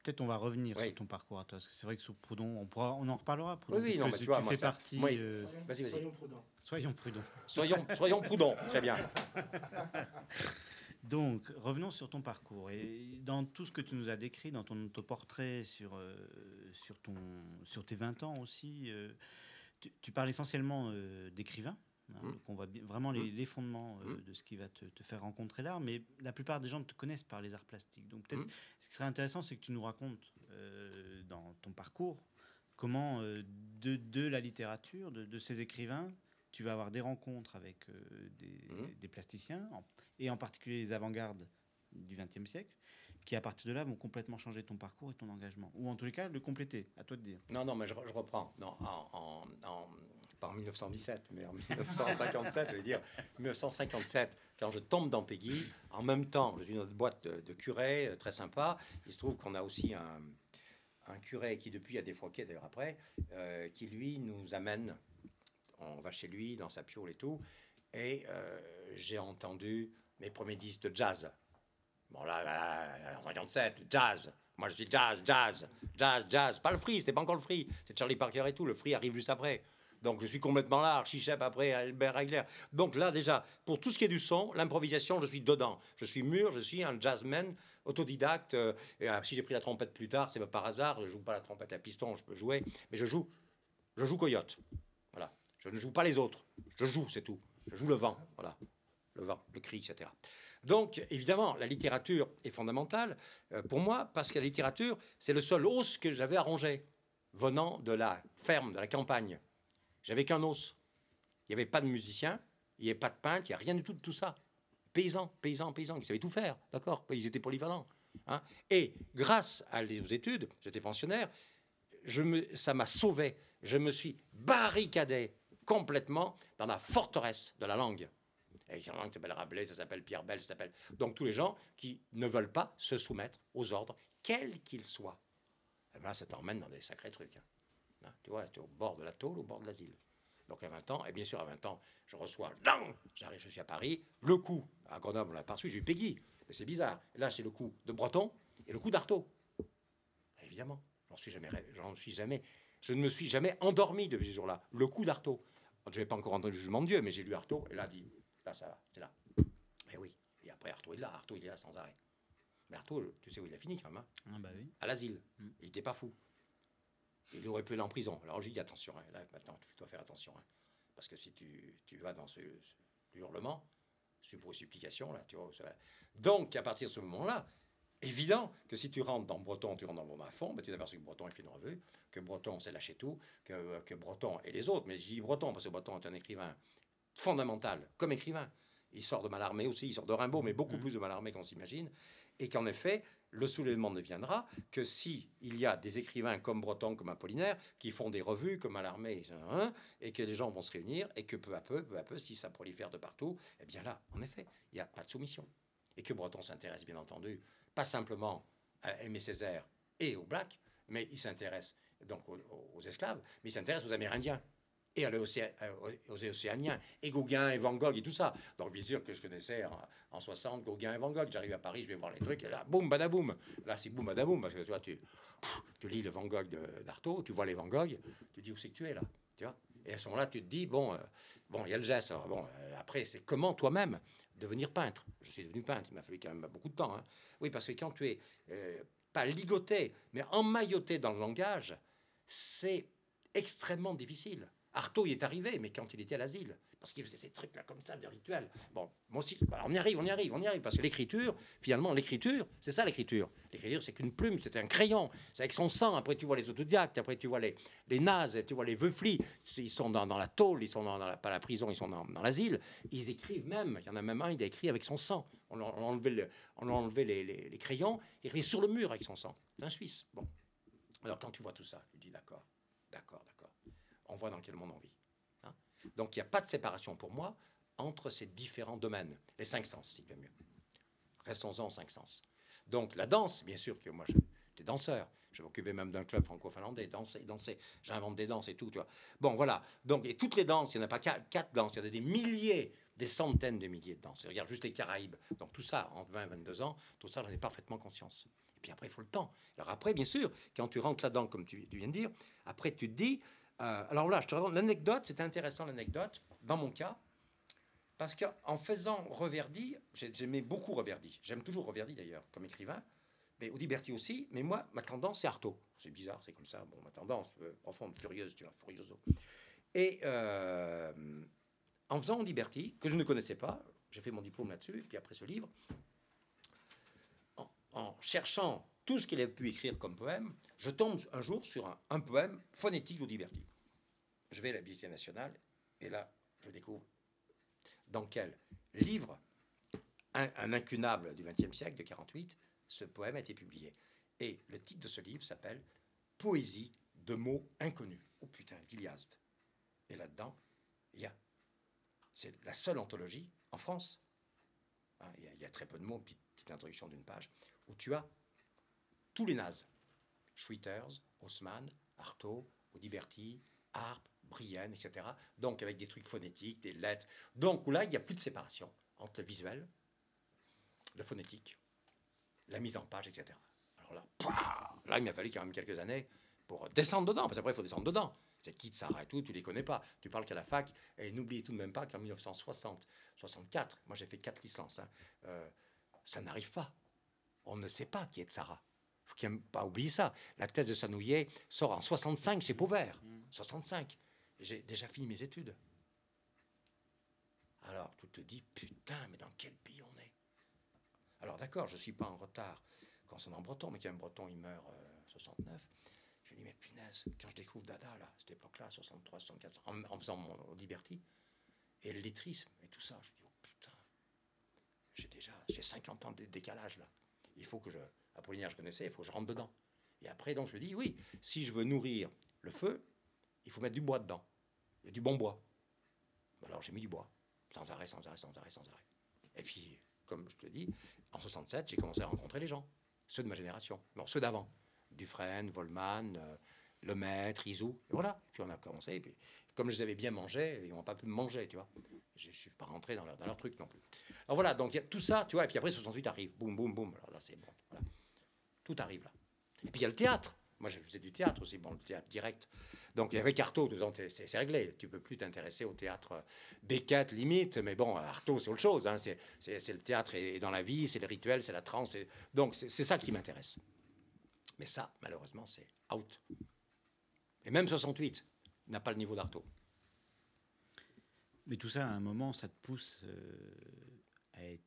Peut-être on va revenir
Oui.
sur ton parcours à toi, parce que c'est vrai que sous Proudhon, on, pourra, on en reparlera. Proudhon,
Oui, oui, non, mais tu
tu
vois, moi,
fais
ça-
partie.
oui.
euh,
Vas-y, vas-y.
soyons prudents.
Soyons, soyons prudents. Très bien.
Donc, revenons sur ton parcours. Et dans tout ce que tu nous as décrit, dans ton autoportrait sur, euh, sur, ton, sur tes 20 ans aussi, euh, tu, tu parles essentiellement euh, d'écrivain. hein,
Mm.
donc on voit bien- vraiment les, les fondements euh,
Mm.
de ce qui va te, te faire rencontrer l'art. Mais la plupart des gens te connaissent par les arts plastiques. Donc, peut-être ce qui serait intéressant, c'est que tu nous racontes dans ton parcours comment, de, de la littérature, de, de ces écrivains, tu vas avoir des rencontres avec euh, des,
Mhm.
des plasticiens, en- et en particulier les avant-gardes du XXe siècle, qui à partir de là vont complètement changer ton parcours et ton engagement, ou en tous les cas le compléter. À toi de dire.
Non, non, mais je, je reprends. Non, en, en- en- pas en 1917, mais en 1957, je veux dire 1957, quand je tombe dans Peggy, en même temps, suis dans notre boîte de, de curé, euh, très sympa. Il se trouve qu'on a aussi un, un curé qui, depuis, a défroqué d'ailleurs après, euh, qui lui nous amène. On va chez lui, dans sa piole et tout. Et euh, j'ai entendu mes premiers disques de jazz. Bon, là, là, en 57, jazz. Moi, je dis jazz, jazz, jazz, jazz. Pas le free, c'était pas encore le free. C'est Charlie Parker et tout. Le free arrive juste après. Donc, je suis complètement là. Archichep après, Albert Eigler. Donc, là, déjà, pour tout ce qui est du son, l'improvisation, je suis dedans. Je suis mûr, je suis un jazzman autodidacte. Euh, et, euh, si j'ai pris la trompette plus tard, c'est pas par hasard. Je joue pas la trompette à piston, je peux jouer. Mais je joue, je joue coyote. Je ne joue pas les autres. Je joue, c'est tout. Je joue le vent. Voilà. Le vent, le cri, etc. Donc, évidemment, la littérature est fondamentale euh, pour moi parce que la littérature, c'est le seul os que j'avais arrangé venant de la ferme, de la campagne. J'avais qu'un os. Il n'y avait pas de musicien, il n'y avait pas de peintre, il n'y a rien du tout de tout ça. Paysans, paysans, paysans, qui savaient tout faire, d'accord Ils étaient polyvalents. hein. Et grâce à aux études, j'étais pensionnaire, ça m'a sauvé. Je me suis barricadé complètement dans la forteresse de la langue. Et il y en a qui s'appelle Rabelais, ça s'appelle Pierre Bell, ça s'appelle. Donc tous les gens qui ne veulent pas se soumettre aux ordres, quels qu'ils soient. Et ben là, ça t'emmène dans des sacrés trucs. hein. Hein, tu vois, tu es au bord de la tôle, au bord de l'asile. Donc à 20 ans, et bien sûr à 20 ans, je reçois, j'arrive, je suis à Paris, le coup, à Grenoble, on l'a pas j'ai eu Peggy, mais c'est bizarre. Là, c'est le coup de Breton et le coup d'Artaud. Évidemment, j'en suis jamais, j'en suis jamais, je ne me suis jamais endormi depuis ce jour-là. Le coup d'Artaud. Je n'ai pas encore entendu le jugement de Dieu, mais j'ai lu Artaud, et là, dit, là, ça va, c'est là. Et oui, et après Artaud est là, Artaud, il est là sans arrêt. Mais Artaud, tu sais où il a fini quand même, hein?
Ah bah oui.
à l'asile. Il n'était pas fou. Il aurait pu aller en prison. Alors j'ai dit attention, hein, là maintenant tu dois faire attention. hein. parce que si tu, tu vas dans ce, ce hurlement, supplication, là, tu vois. ça va. Donc à partir de ce moment-là, évident que si tu rentres dans Breton, tu rentres dans Breton à fond, ben, tu t'aperçois que Breton est fait une revue, que Breton s'est lâché tout, que, que Breton et les autres, mais je dis Breton parce que Breton est un écrivain fondamental comme écrivain. Il sort de Mallarmé aussi, il sort de Rimbaud, mais beaucoup plus de Mallarmé qu'on s'imagine. Et qu'en effet, le soulèvement ne viendra que si il y a des écrivains comme Breton, comme Apollinaire, qui font des revues comme Mallarmé, hein, et que les gens vont se réunir, et que peu à peu, peu à peu, si ça prolifère de partout, eh bien là, en effet, il n'y a pas de soumission. Et que Breton s'intéresse, bien entendu, pas simplement à Aimé Césaire et aux Blacks, mais il s'intéresse donc aux, esclaves, mais il s'intéresse aux Amérindiens et à euh, aux Océaniens, et Gauguin et Van Gogh et tout ça. Donc, bien sûr que je connaissais en, en 60 Gauguin et Van Gogh. J'arrive à Paris, je vais voir les trucs, et là, boum, badaboum. Là, c'est boum, badaboum, parce que tu vois, tu, lis le Van Gogh d'Artaud, tu vois les Van Gogh, tu dis où c'est que tu es là, tu vois? Et à ce moment-là, tu te dis, bon, euh, bon, il y a le geste. Alors, bon, euh, après, c'est comment toi-même devenir peintre? Je suis devenu peintre, il m'a fallu quand même beaucoup de temps. hein. Oui, parce que quand tu es euh, pas ligoté, mais emmailloté dans le langage, c'est extrêmement difficile. Artaud y est arrivé, mais quand il était à l'asile, parce qu'il faisait ces trucs-là comme ça, des rituels. Bon, moi aussi, bah, on y arrive, on y arrive, on y arrive, parce que l'écriture, finalement, l'écriture, c'est ça l'écriture. L'écriture, c'est qu'une plume, c'est un crayon, c'est avec son sang. Après, tu vois les autodidactes, après, tu vois les, les nazes, tu vois les veuflis, ils sont dans, la tôle, ils sont dans, la, prison, ils sont dans, l'asile. Ils écrivent même, il y en a même un, il a écrit avec son sang. On, on enlevé les, les- les crayons, il écrit sur le mur avec son sang. C'est un Suisse. Bon. Alors, quand tu vois tout ça, tu dis d'accord, d'accord, d'accord. On voit dans quel monde on vit. Donc, il n'y a pas de séparation pour moi entre ces différents domaines. Les cinq sens, s'il veut mieux. Restons-en aux cinq sens. Donc, la danse, bien sûr que moi, j'étais danseur. Je m'occupais même d'un club franco-finlandais, danser, danser. J'invente des danses et tout, tu vois. Bon, voilà. Donc, et toutes les danses, il n'y en a pas quatre danses, il y en a des milliers, des centaines de milliers de danses. Et regarde juste les Caraïbes. Donc, tout ça, en 20, 22 ans, tout ça, j'en ai parfaitement conscience. Et puis après, il faut le temps. Alors après, bien sûr, quand tu rentres là-dedans, comme tu, tu viens de dire, après, tu te dis... euh, alors là, je te raconte l'anecdote, c'est intéressant l'anecdote, dans mon cas, parce qu'en faisant Reverdy, j'ai- j'aimais beaucoup Reverdy. J'aime toujours Reverdy d'ailleurs, comme écrivain. Mais Audiberti aussi. Mais moi, ma tendance, c'est Artaud. C'est bizarre, c'est comme ça. Bon, ma tendance euh, profonde, furieuse, tu vois, furioso. Et euh, en faisant Audiberti, que je ne connaissais pas, j'ai fait mon diplôme là-dessus, et puis après ce livre, en, en cherchant tout ce qu'il avait pu écrire comme poème, je tombe un jour sur un, poème phonétique d'Audiberti. Je vais à la Bibliothèque nationale, et là, je découvre dans quel livre, un, un incunable du XXe siècle, de 48, ce poème a été publié. Et le titre de ce livre s'appelle Poésie de mots inconnus. Oh putain, d'Iliasde. Et là-dedans, il y a. C'est la seule anthologie en France. hein, Il y, a- il y a très peu de mots, petite, petite introduction d'une page, où tu as tous les nazes. Schwitters, Haussmann, Artaud, Audiberti, Harpe, Brienne, etc. Donc avec des trucs phonétiques, des lettres. Donc là, il n'y a plus de séparation entre le visuel, le phonétique, la mise en page, etc. Alors là, là, il m'a fallu quand même quelques années pour descendre dedans, parce qu'après, il faut descendre dedans. C'est qui de Sarah et tout, tu les connais pas. Tu parles qu'à la fac, et n'oublie tout de même pas qu'en 1960, 64, moi j'ai fait quatre licences, hein, euh, ça n'arrive pas. On ne sait pas qui est de Sarah. Faut quand même pas oublier ça. La thèse de Sanouillet sort en 65 chez Pauvert. 65. J'ai déjà fini mes études. Alors, tu te dis, putain, mais dans quel pays on est? Alors, d'accord, je ne suis pas en retard concernant Breton, mais quand même, Breton, il meurt euh, 69. Je me dis, mais punaise, quand je découvre Dada, là, à cette époque-là, 63, 64, en, en faisant mon Liberty, et le lettrisme et tout ça, je dis, oh putain, j'ai déjà, j'ai 50 ans de décalage, là. Il faut que je, Apollinaire, je connaissais, il faut que je rentre dedans. Et après, donc, je me dis, oui, si je veux nourrir le feu, il faut mettre du bois dedans. Du bon bois. Alors, j'ai mis du bois. Sans arrêt, sans arrêt, sans arrêt, sans arrêt. Et puis, comme je te dis, en 67, j'ai commencé à rencontrer les gens. Ceux de ma génération. Non, ceux d'avant. Dufresne, Volman, euh, Lemaître, Isou. Et. Puis on a commencé. Et puis, comme je les avais bien mangés, ils n'ont pas pu me manger, tu vois. Je ne suis pas rentré dans leur, dans leur truc non plus. Alors voilà, donc il y a tout ça, tu vois. Et puis après, 68 arrive. Boum, boum, boum. Alors là, c'est bon. Voilà. Tout arrive là. Et puis il y a le théâtre. Moi, je faisais du théâtre aussi, bon, le théâtre direct. Donc, il y avait t'es- c'est réglé. Tu peux plus t'intéresser au théâtre euh, Beckett, limite. Mais bon, Artaud, c'est autre chose. hein. C'est le théâtre et, et dans la vie, c'est le rituel, c'est la transe. c'est- Donc, c'est ça qui m'intéresse. Mais ça, malheureusement, c'est out. Et même 68 n'a pas le niveau d'Artaud.
Mais tout ça, à un moment, ça te pousse euh, à être.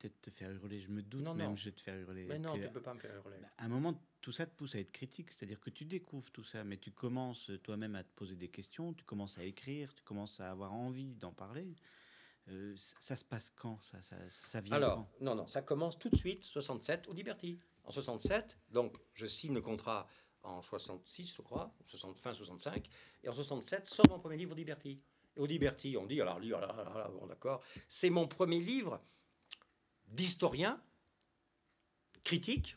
Peut-être te faire hurler, je me doute
Non,
même
non.
je vais te faire hurler.
Mais non, tu peux pas me faire hurler.
à un moment, tout ça te pousse à être critique, c'est-à-dire que tu découvres tout ça, mais tu commences euh, toi-même à te poser des questions, tu commences à écrire, tu commences à avoir envie d'en parler. Euh, ça, ça se passe quand? Ça, ça, ça vient
Alors,
quand?
non, non, ça commence tout de suite, 67, au Liberty. En 67, donc, je signe le contrat en 66, je crois, 60, fin 65, et en 67, sort mon premier livre au Liberty. Et au Liberty, on dit, alors, lui, là, là, bon, d'accord, c'est mon premier livre d'historien, critique,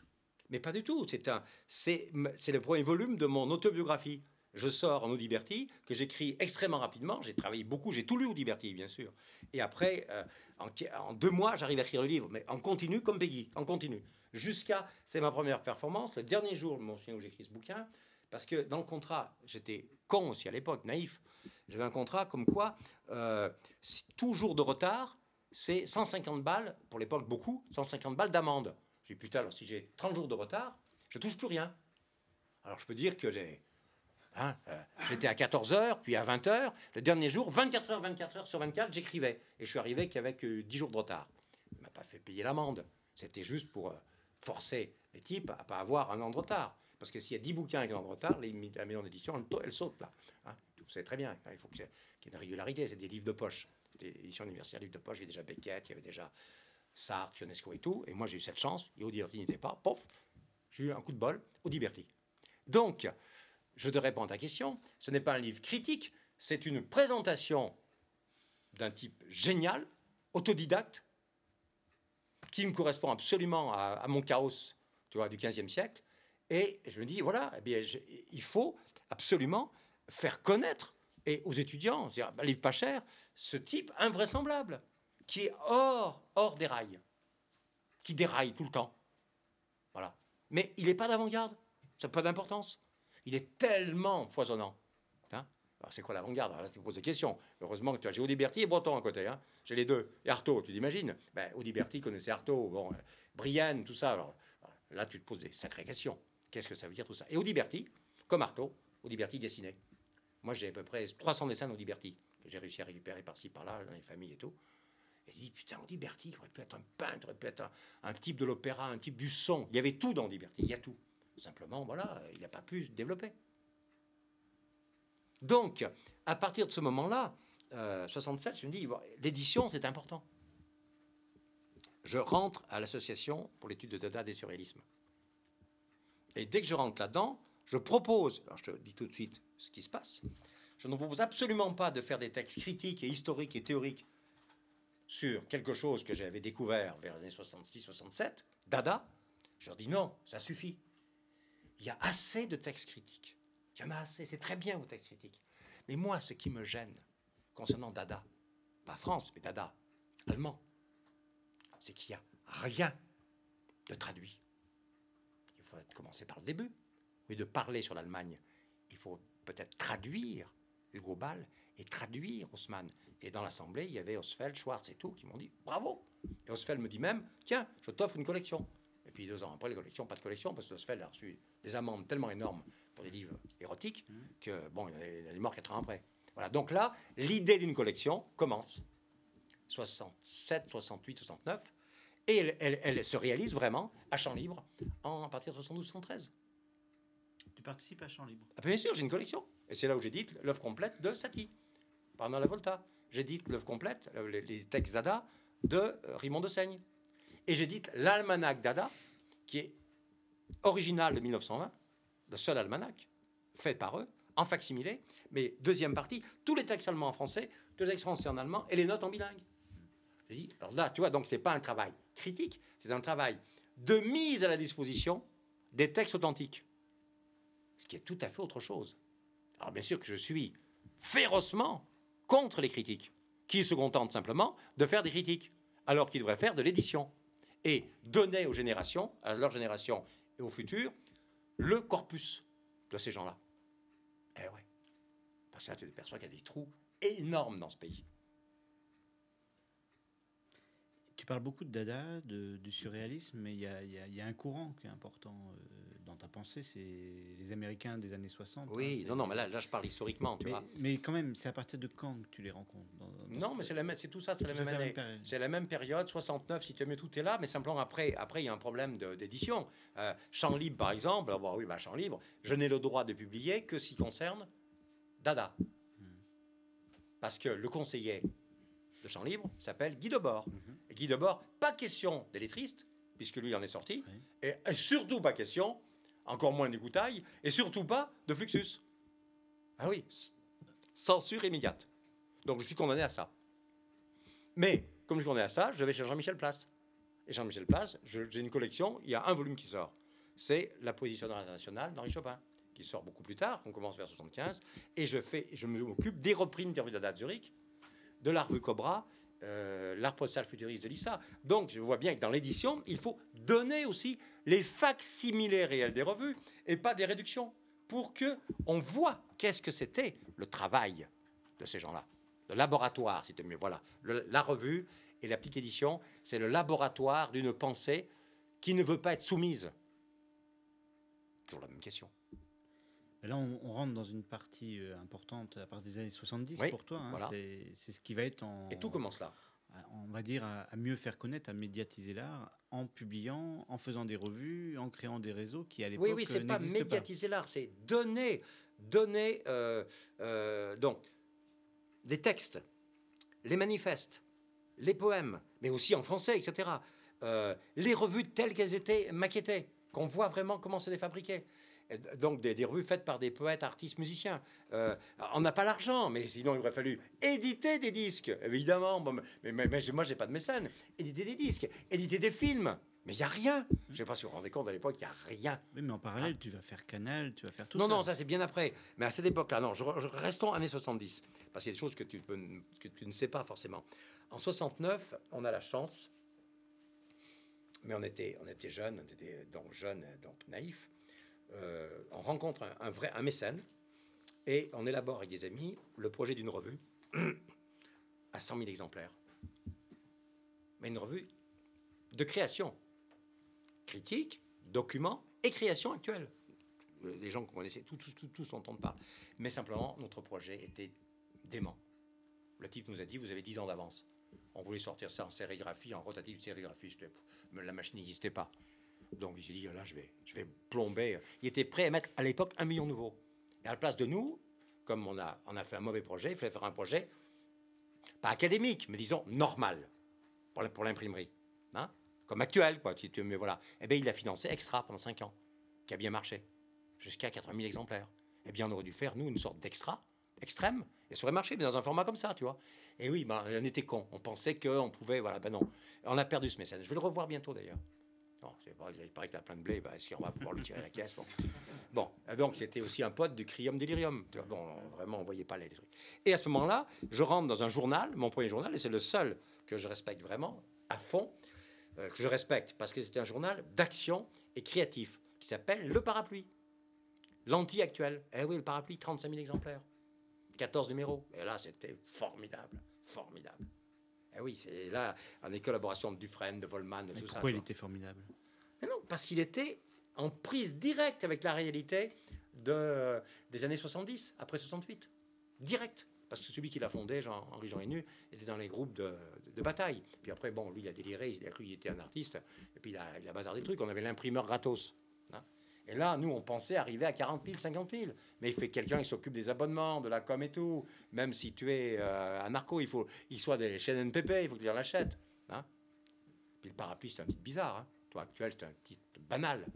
mais pas du tout. C'est un, c'est, le premier volume de mon autobiographie. Je sors en Audiberty, que j'écris extrêmement rapidement. J'ai travaillé beaucoup, j'ai tout lu Audiberty, bien sûr. Et après, euh, en, deux mois, j'arrive à écrire le livre, mais en continu, comme Peggy, en continu. Jusqu'à, c'est ma première performance, le dernier jour, je où j'ai écrit ce bouquin, parce que dans le contrat, j'étais con aussi à l'époque, naïf. J'avais un contrat comme quoi, euh, jour de retard, c'est 150 balles, pour l'époque beaucoup, 150 balles d'amende. J'ai putain, alors si j'ai 30 jours de retard, je touche plus rien. Alors je peux dire que j'ai. hein, euh, J'étais à 14h, puis à 20h. Le dernier jour, 24 h 24 heures sur 24, j'écrivais. Et je suis arrivé qu'avec euh, 10 jours de retard. Il m'a pas fait payer l'amende. C'était juste pour euh, forcer les types à pas avoir un an de retard. Parce que s'il y a 10 bouquins avec un an de retard, la maison d'édition, elle, saute là. Hein. Vous savez très bien. Il faut qu'il y ait une régularité. C'est des livres de poche. Édition universitaire, livres de poche. Il y avait déjà Beckett, il y avait déjà Sartre, Ionesco et tout. Et moi, j'ai eu cette chance. Et Audiberty n'était pas. Pof J'ai eu un coup de bol. Audiberty. Donc, je te réponds à ta question. Ce n'est pas un livre critique. C'est une présentation d'un type génial, autodidacte, qui me correspond absolument à, mon chaos tu vois, du 15e siècle. Et je me dis, voilà, eh bien, il faut absolument faire connaître et aux étudiants, c'est-à-dire, un livre pas cher, ce type invraisemblable, qui est hors, hors des rails, qui déraille tout le temps. Voilà. Mais il n'est pas d'avant-garde, ça n'a pas d'importance. Il est tellement foisonnant. Hein? Alors, c'est quoi l'avant-garde? Là, tu me poses des questions. Heureusement que tu as j'ai Audiberty et Breton à côté. Hein J'ai les deux. Et Artaud, tu t'imagines? Ben, Audiberty connaissait Artaud, bon, euh, Brienne, tout ça. Alors, là, tu te poses des sacrées questions. Qu'est-ce que ça veut dire tout ça? Et Audiberty, comme Artaud, Audiberty dessinait. Moi, j'ai à peu près 300 dessins d'Audiberty que j'ai réussi à récupérer par-ci, par-là, dans les familles et tout. Et dis, putain, Audiberty, il aurait pu être un peintre, il aurait pu être un, type de l'opéra, un type du son. Il y avait tout dans Audiberty, il y a tout. Simplement, voilà, il n'a pas pu se développer. Donc, à partir de ce moment-là, euh, 67, je me dis, l'édition, c'est important. Je rentre à l'association pour l'étude de Dada des surréalismes. Et dès que je rentre là-dedans, je propose, alors je te dis tout de suite ce qui se passe, je ne propose absolument pas de faire des textes critiques et historiques et théoriques sur quelque chose que j'avais découvert vers les années 66-67, Dada. Je leur dis non, ça suffit. Il y a assez de textes critiques. Il y en a assez, c'est très bien vos textes critiques. Mais moi, ce qui me gêne concernant Dada, pas France, mais Dada, allemand, c'est qu'il n'y a rien de traduit. Il faut commencer par le début. Au lieu de parler sur l'Allemagne, il faut peut-être traduire Hugo Ball et traduire Haussmann. Et dans l'Assemblée, il y avait Osfeld, Schwartz et tout qui m'ont dit bravo. Et Osfeld me dit même tiens, je t'offre une collection. Et puis deux ans après, les collections, pas de collection, parce que Osfeld a reçu des amendes tellement énormes pour des livres érotiques que, bon, il est- mort quatre ans après. Voilà, donc là, l'idée d'une collection commence. 67, 68, 69. Et elle, elle- elle se réalise vraiment à Champ Libre en, à partir de 72, 73.
Participes à Champ Libre.
Ah, bien sûr, j'ai une collection. Et c'est là où j'édite l'œuvre complète de Satie, pendant la Volta. J'édite l'œuvre complète, euh, les, textes Dada, de euh, Raymond de Seigne. Et j'édite l'almanach Dada, qui est original de 1920, le seul almanach, fait par eux, en facsimilé. Mais deuxième partie, tous les textes allemands en français, tous les textes français en allemand et les notes en bilingue. J'ai dit, alors là, tu vois, donc c'est pas un travail critique, c'est un travail de mise à la disposition des textes authentiques. Ce qui est tout à fait autre chose. Alors bien sûr que je suis férocement contre les critiques, qui se contentent simplement de faire des critiques, alors qu'ils devraient faire de l'édition et donner aux générations, à leur génération et au futur, le corpus de ces gens-là. Eh ouais. Parce que là, tu t'aperçois qu'il y a des trous énormes dans ce pays.
Tu parles beaucoup de Dada, de- du surréalisme, mais il y a, il y a- il y a un courant qui est important euh, dans ta pensée, c'est les Américains des années 60. hein,
Oui,
c'est-
non, non, mais là, là, je parle historiquement, tu
mais,
vois.
mais quand même, c'est à partir de quand que tu les rencontres dans- dans
Non, mais c'est la même- c'est tout ça, c'est la même année. C'est la même période, 69, si tu aimais, tout est là, mais simplement après, après il y a un problème de- d'édition. Euh, Champ libre, par exemple, ah bon, oui, bah, Champ libre, je n'ai le droit de publier que ce qui concerne Dada.
Hmm.
Parce que le conseiller de Champ libre s'appelle Guy Debord.
Mhm.
Guy Debord, pas question des lettristes, puisque lui en est sorti,
Oui.
et, et surtout pas question, encore moins des Goutailles, et surtout pas de Fluxus. Ah oui, censure immédiate. Donc je suis condamné à ça. Mais comme je suis condamné à ça, je vais chez Jean-Michel Place. Et Jean-Michel Place, j'ai une collection, il y a un volume qui sort. C'est La position internationale d'Henri Chopin, qui sort beaucoup plus tard, on commence vers 75. Et je, fais, je m'occupe des reprises d'interviews de Dada de Zurich, de la revue Cobra, euh, l'art postal futuriste de l'ISA. Donc je vois bien que dans l'édition, il faut donner aussi les facsimilés réels des revues et pas des réductions pour que on voit qu'est-ce que c'était le travail de ces gens-là. Le laboratoire, tu mieux. Voilà. La revue et la petite édition, c'est le laboratoire d'une pensée qui ne veut pas être soumise. Toujours la même question.
Là, on, on rentre dans une partie euh, importante à partir des années 70
Oui,
pour toi. hein.
voilà.
C'est ce qui va être en.
Et tout commence là.
on va dire, à, à mieux faire connaître, à médiatiser l'art en publiant, en faisant des revues, en créant des réseaux qui, à l'époque,
Oui, oui, c'est pas médiatiser l'art, c'est donner, donner euh, euh, donc des textes, les manifestes, les poèmes, mais aussi en français, etc. Euh, les revues telles qu'elles étaient maquettées, qu'on voit vraiment comment c'est fabriqué. Donc des, des revues faites par des poètes, artistes, musiciens. Euh, on n'a pas l'argent, mais sinon il aurait fallu éditer des disques, évidemment. Bon, mais, mais, mais moi j'ai pas de mécène. Éditer des disques, éditer des films. Mais il n'y a rien. Je ne sais pas si vous vous rendez compte, à l'époque, il n'y a rien.
Oui, mais en parallèle, tu vas faire Canal, tu vas faire tout
non,
ça.
non, ça c'est bien après. Mais à cette époque-là, non, je, je- restons années 70. Parce qu'il y a des choses que tu, peux- que tu ne sais pas forcément. En 69, on a la chance, mais on était, on était jeunes, on était donc jeunes, donc naïfs. Euh, on rencontre un, vrai un mécène et on élabore avec des amis le projet d'une revue à 100 000 exemplaires. Mais une revue de création, critique, document et création actuelle les gens qu'on connaissait, tous, tous, tous, dont on parle. Mais simplement, notre projet était dément. Le type nous a dit, vous avez 10 ans d'avance. On voulait sortir ça en sérigraphie, en rotative sérigraphie. La machine n'existait pas. Donc j'ai dit, là, je vais, je vais plomber. Il était prêt à mettre à l'époque un million nouveau. Et à la place de nous, comme on a, on a fait un mauvais projet, il fallait faire un projet, pas académique, mais disons normal, pour la- l'imprimerie. Hein Comme actuel, quoi. Mais voilà. Eh bien, il a financé extra pendant 5 ans, qui a bien marché jusqu'à 80 000 exemplaires. Eh bien, on aurait dû faire, nous, une sorte d'extra, extrême, et ça aurait marché, mais dans un format comme ça, tu vois. Et oui, ben, on était cons. On pensait qu'on pouvait, voilà, ben non. On a perdu ce mécène. Je vais le revoir bientôt, d'ailleurs. Bon, c'est il paraît qu'il a plein de blé, ben, est-ce qu'on va pouvoir lui tirer la caisse Bon, bon donc c'était aussi un pote du Crium Delirium. Bon, vraiment, on voyait pas les trucs. Et à ce moment-là, je rentre dans un journal, mon premier journal, et c'est le seul que je respecte vraiment, à fond, euh, que je respecte, parce que c'était un journal d'action et créatif, qui s'appelle Le Parapluie. L'anti-actuel. Eh oui, le parapluie, 35 000 exemplaires. 14 numéros. Et là, c'était formidable. Formidable. Eh oui, c'est là, on est collaboration de Dufresne, de Volman, de
Mais
tout ça.
pourquoi il était formidable
Mais non, parce qu'il était en prise directe avec la réalité de, des années 70, après 68. Direct. Parce que celui qui l'a fondé, Jean-Henri Jean Hénu, était dans les groupes de, de bataille. Puis après, bon, lui, il a déliré, il a cru qu'il était un artiste, et puis il a, il a bazardé des trucs. On avait l'imprimeur gratos. Et là, nous, on pensait arriver à 40 000, 50 000. Mais il fait quelqu'un qui s'occupe des abonnements, de la com et tout. Même si tu es euh, un narco, il faut qu'il soit des chaînes NPP, il faut que tu en l'achètes. Hein. Puis le parapluie, c'est un titre bizarre. Hein. Toi, actuel, c'est un titre banal.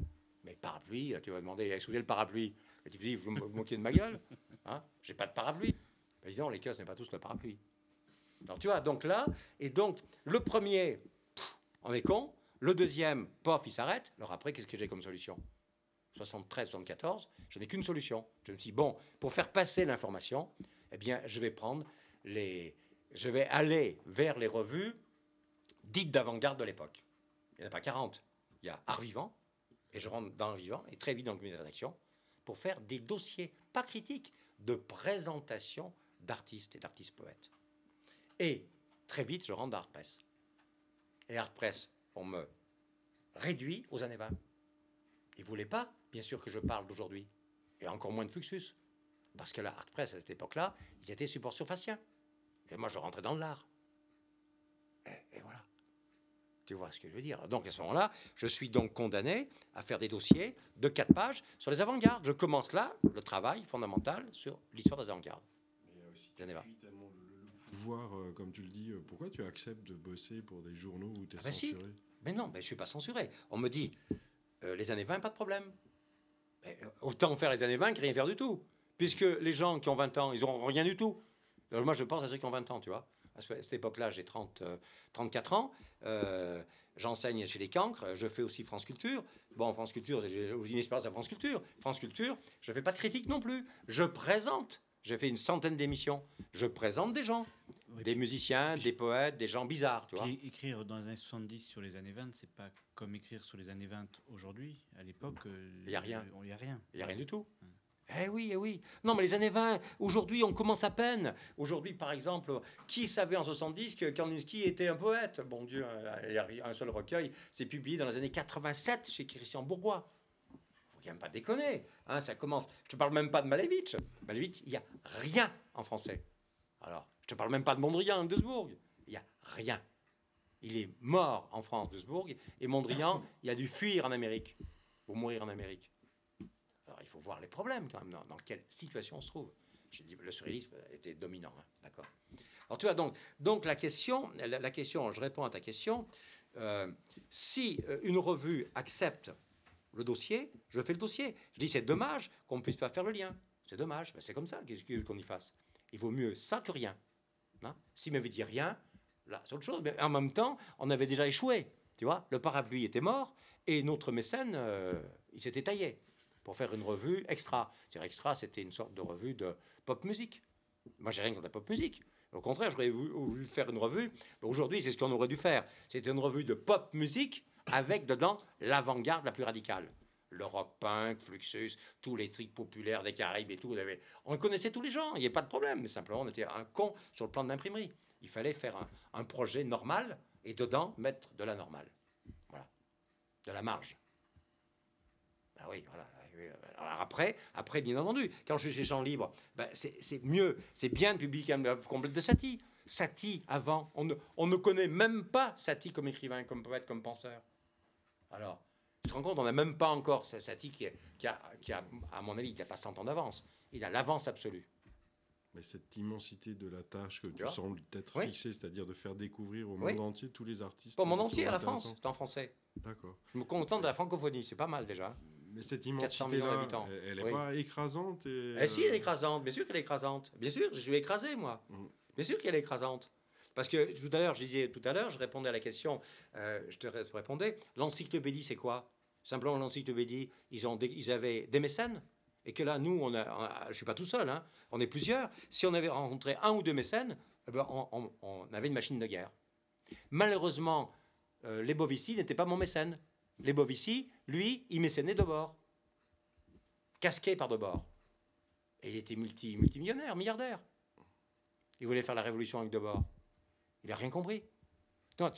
Mais parapluie, tu vas demander, est-ce que vous avez le parapluie Et tu dis, vous vous moquez de ma gueule hein J'ai pas de parapluie. Ben, dis donc, les kiosques n'ont pas tous le parapluie. Alors tu vois, donc là, et donc, le premier, on est con. Le deuxième, pof, il s'arrête. Alors après, qu'est-ce que j'ai comme solution? 73, 74, je n'ai qu'une solution. Je me suis dit, bon, pour faire passer l'information, eh bien, je vais prendre les. Je vais aller vers les revues dites d'avant-garde de l'époque. Il n'y en a pas 40. Il y a Art Vivant, et je rentre dans Art Vivant, et très vite dans le comité de rédaction, pour faire des dossiers, pas critiques, de présentation d'artistes et d'artistes poètes. Et très vite, je rentre dans Art Press. Et Art Press, on me réduit aux années 20. Ils ne voulaient pas, bien sûr, que je parle d'aujourd'hui. Et encore moins de Fluxus. Parce que la Art Press, à cette époque-là, ils étaient support surfaciens. Et moi, je rentrais dans l'art. Et, et voilà. Tu vois ce que je veux dire Donc, à ce moment-là, je suis donc condamné à faire des dossiers de quatre pages sur les avant-gardes. Je commence là le travail fondamental sur l'histoire des avant-gardes.
Mais aussi tellement le, pouvoir, euh, comme tu le dis, euh, pourquoi tu acceptes de bosser pour des journaux où tu es
Ah bah si.
censuré?
Mais non, mais je ne suis pas censuré. On me dit, euh, les années 20, pas de problème. Euh, autant faire les années 20 que rien faire du tout. Puisque les gens qui ont 20 ans, ils n'auront rien du tout. Alors moi, je pense à ceux qui ont 20 ans, tu vois. À ce- à cette époque-là, j'ai 30, euh, 34 ans. Euh, J'enseigne chez les cancres. Je fais aussi France Culture. Bon, France Culture, j'ai une expérience à France Culture. France Culture, je ne fais pas de critique non plus. Je présente. J'ai fait une centaine d'émissions. Je présente des gens.
Oui,
Des musiciens, des poètes, des gens bizarres, tu vois.
Puis écrire dans les années 70 sur les années 20, c'est pas comme écrire sur les années 20 aujourd'hui. À l'époque, euh,
Il y a rien.
Il n'y a rien.
Il n'y a rien du tout. Eh oui, eh oui. Non, mais les années 20, aujourd'hui, on commence à peine. Aujourd'hui, par exemple, qui savait en 70 que Kandinsky était un poète? Bon Dieu, il y a un seul recueil, c'est publié dans les années 87 chez Christian Bourgois. Même pas déconner. Hein, ça commence. Je te parle même pas de Malevitch. Malevitch, il n'y a rien en français. Alors, je te parle même pas de Mondrian, de Duisbourg. Il n'y a rien. Il est mort en France, Duisbourg, et Mondrian, il a dû fuir en Amérique, ou mourir en Amérique. Alors, il faut voir les problèmes quand même, dans, quelle situation on se trouve. J'ai dit, le surréalisme était dominant, hein, d'accord. Alors, tu vois, donc, donc la, question, la, la question, je réponds à ta question. euh, si euh, une revue accepte le dossier, je fais le dossier. Je dis, c'est dommage qu'on ne puisse pas faire le lien. C'est dommage, Ben, c'est comme ça qu'on y fasse. Il vaut mieux ça que rien. Hein? S'il m'avait dit rien, là, c'est autre chose. Mais en même temps, on avait déjà échoué. Tu vois, le parapluie était mort et notre mécène, euh, il s'était taillé pour faire une revue extra. C'est-à-dire extra, c'était une sorte de revue de pop musique. Moi, j'ai rien contre la pop musique. Au contraire, j'aurais voulu faire une revue. Aujourd'hui, c'est ce qu'on aurait dû faire. C'était une revue de pop musique avec dedans l'avant-garde la plus radicale. Le rock punk, Fluxus, tous les trucs populaires des Caraïbes et tout. On, connaissait tous les gens, il n'y avait pas de problème. Mais simplement, on était un con sur le plan de l'imprimerie. Il fallait faire un, projet normal et dedans mettre de la normale. Voilà. De la marge. Ah oui, voilà. Alors après, après, bien entendu, quand je suis chez Jean Libre, ben, c'est mieux, c'est bien de publier la complète de Satie. Satie, avant, on ne, on ne connaît même pas Satie comme écrivain, comme poète, comme penseur. Alors, tu te rends compte, on n'a même pas encore Satie qui, qui, a, qui a, à mon avis, il n'a pas 100 ans d'avance. Il a l'avance absolue.
Mais cette immensité de la tâche que tu sembles t'être
Oui.
fixée, c'est-à-dire de faire découvrir au
Oui.
monde entier tous les artistes.
Au monde entier, à la France, c'est en français.
D'accord.
Je me contente de la francophonie, c'est pas mal déjà.
Mais cette
400 millions
immensité-là, elle, elle est
Oui.
pas écrasante et,
Eh si, elle
euh,
est écrasante, bien sûr qu'elle est écrasante. Bien sûr, je suis écrasé, moi.
Mm.
Bien sûr qu'elle est écrasante. Parce que tout à l'heure, je disais tout à l'heure, je répondais à la question, euh, je te ré- répondais, l'encyclopédie, c'est quoi? Simplement, l'encyclopédie, ils, ils avaient des mécènes? Et que là, nous, je ne suis pas tout seul, hein, on est plusieurs. Si on avait rencontré un ou deux mécènes, eh ben, on, avait une machine de guerre. Malheureusement, euh, les Bovici n'étaient pas mon mécène. Les Bovici, lui, il nez de bord. Casqué par de bord. Et il était multi, multimillionnaire, milliardaire. Il voulait faire la révolution avec Debord. Il n'a rien compris. Non,